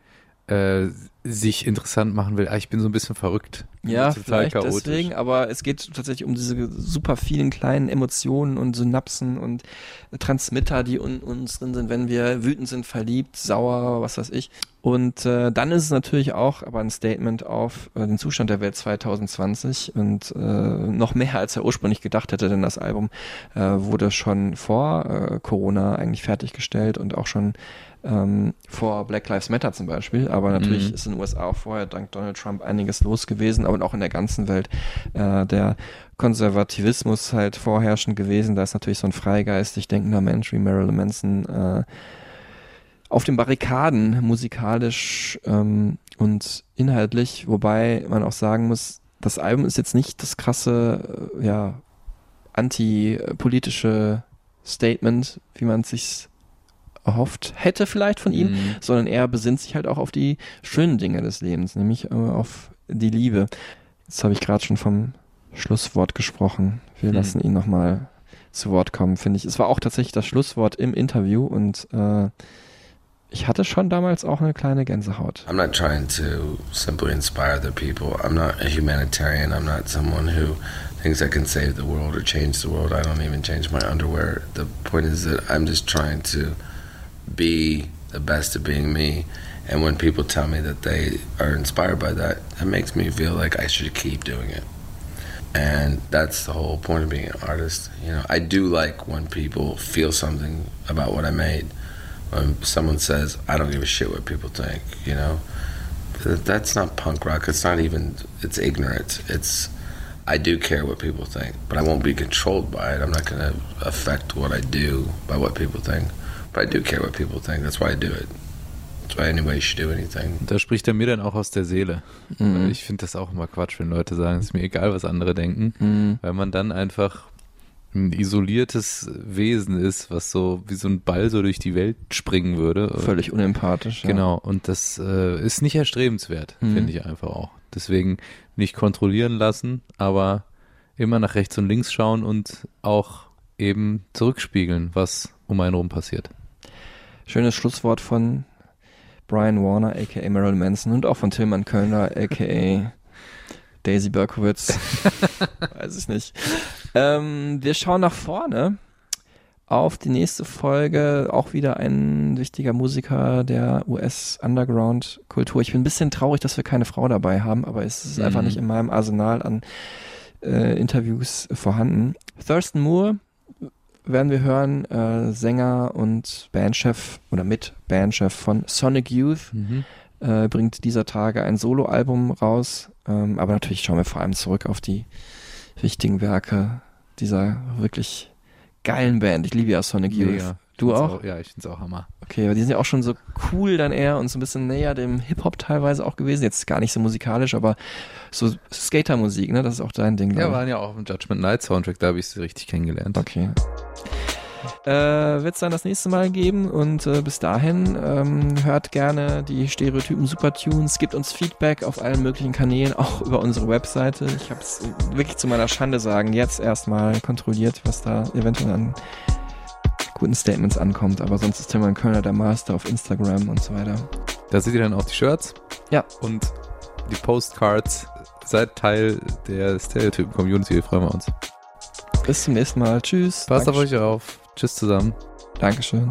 äh, sich interessant machen will, ah, ich bin so ein bisschen verrückt. Ja, Total vielleicht chaotisch. deswegen, aber es geht tatsächlich um diese super vielen kleinen Emotionen und Synapsen und Transmitter, die in uns drin sind, wenn wir wütend sind, verliebt, sauer, was weiß ich. Und äh, dann ist es natürlich auch aber ein Statement auf äh, den Zustand der Welt 2020 und äh, noch mehr als er ursprünglich gedacht hätte, denn das Album äh, wurde schon vor äh, Corona eigentlich fertiggestellt und auch schon ähm, vor Black Lives Matter zum Beispiel, aber natürlich Mhm. ist in den USA auch vorher dank Donald Trump einiges los gewesen, aber auch in der ganzen Welt äh, der Konservativismus halt vorherrschend gewesen. Da ist natürlich so ein freigeistig denkender Mensch wie Marilyn Manson äh, auf den Barrikaden musikalisch ähm, und inhaltlich, wobei man auch sagen muss, das Album ist jetzt nicht das krasse, äh, ja, antipolitische Statement, wie man es sich erhofft hätte vielleicht von ihm, Mhm. sondern er besinnt sich halt auch auf die schönen Dinge des Lebens, nämlich äh, auf die Liebe. Jetzt habe ich gerade schon vom Schlusswort gesprochen. Wir Mhm. lassen ihn nochmal zu Wort kommen, finde ich. Es war auch tatsächlich das Schlusswort im Interview und äh, ich hatte schon damals auch eine kleine Gänsehaut. I'm not trying to simply inspire other people. I'm not a humanitarian. I'm not someone who thinks I can save the world or change the world. I don't even change my underwear. The point is that I'm just trying to be the best of being me. And when people tell me that they are inspired by that, that makes me feel like I should keep doing it. And that's the whole point of being an artist. You know, I do like when people feel something about what I made. When someone says, I don't give a shit what people think, you know? That's not punk rock. It's not even, it's ignorant. It's, I do care what people think, but I won't be controlled by it. I'm not going to affect what I do by what people think. But I do care what people think. That's why I do it. That's why anybody should do anything. Da spricht er mir dann auch aus der Seele. Mhm. Weil Ich finde das auch immer Quatsch, wenn Leute sagen, es ist mir egal, was andere denken, Mhm. weil man dann einfach ein isoliertes Wesen ist, was so wie so ein Ball so durch die Welt springen würde. Völlig unempathisch. Ja. Genau, und das äh, ist nicht erstrebenswert, Mhm. finde ich einfach auch. Deswegen nicht kontrollieren lassen, aber immer nach rechts und links schauen und auch eben zurückspiegeln, was um einen rum passiert. Schönes Schlusswort von Brian Warner, aka Marilyn Manson und auch von Tillmann Kölner, aka Daisy Berkowitz. Weiß ich nicht. Ähm, wir schauen nach vorne auf die nächste Folge. Auch wieder ein wichtiger Musiker der US-Underground-Kultur. Ich bin ein bisschen traurig, dass wir keine Frau dabei haben, aber es ist Mhm. einfach nicht in meinem Arsenal an äh, Interviews vorhanden. Thurston Moore werden wir hören, äh, Sänger und Bandchef oder mit Bandchef von Sonic Youth, äh, bringt dieser Tage ein Soloalbum raus. Ähm, aber natürlich schauen wir vor allem zurück auf die wichtigen Werke dieser wirklich geilen Band. Ich liebe ja Sonic Youth. Mega. Du Find's auch? Ja, ich finde es auch Hammer. Okay, aber die sind ja auch schon so cool dann eher und so ein bisschen näher dem Hip-Hop teilweise auch gewesen. Jetzt gar nicht so musikalisch, aber so Skatermusik, ne? Das ist auch dein Ding. Ja, waren ja auch im Judgment Night Soundtrack, da habe ich sie richtig kennengelernt. Okay. Äh, Wird es dann das nächste Mal geben und äh, bis dahin ähm, hört gerne die Stereotypen Supertunes, gibt uns Feedback auf allen möglichen Kanälen, auch über unsere Webseite. Ich habe es wirklich zu meiner Schande sagen, jetzt erstmal kontrolliert, was da eventuell an guten Statements ankommt, aber sonst ist Tilman Kölner der Master auf Instagram und so weiter. Da seht ihr dann auch die Shirts. Ja. Und die Postcards. Seid Teil der Stereotypen-Community, freuen wir uns. Bis zum nächsten Mal. Tschüss. Passt auf euch auf. Tschüss zusammen. Dankeschön.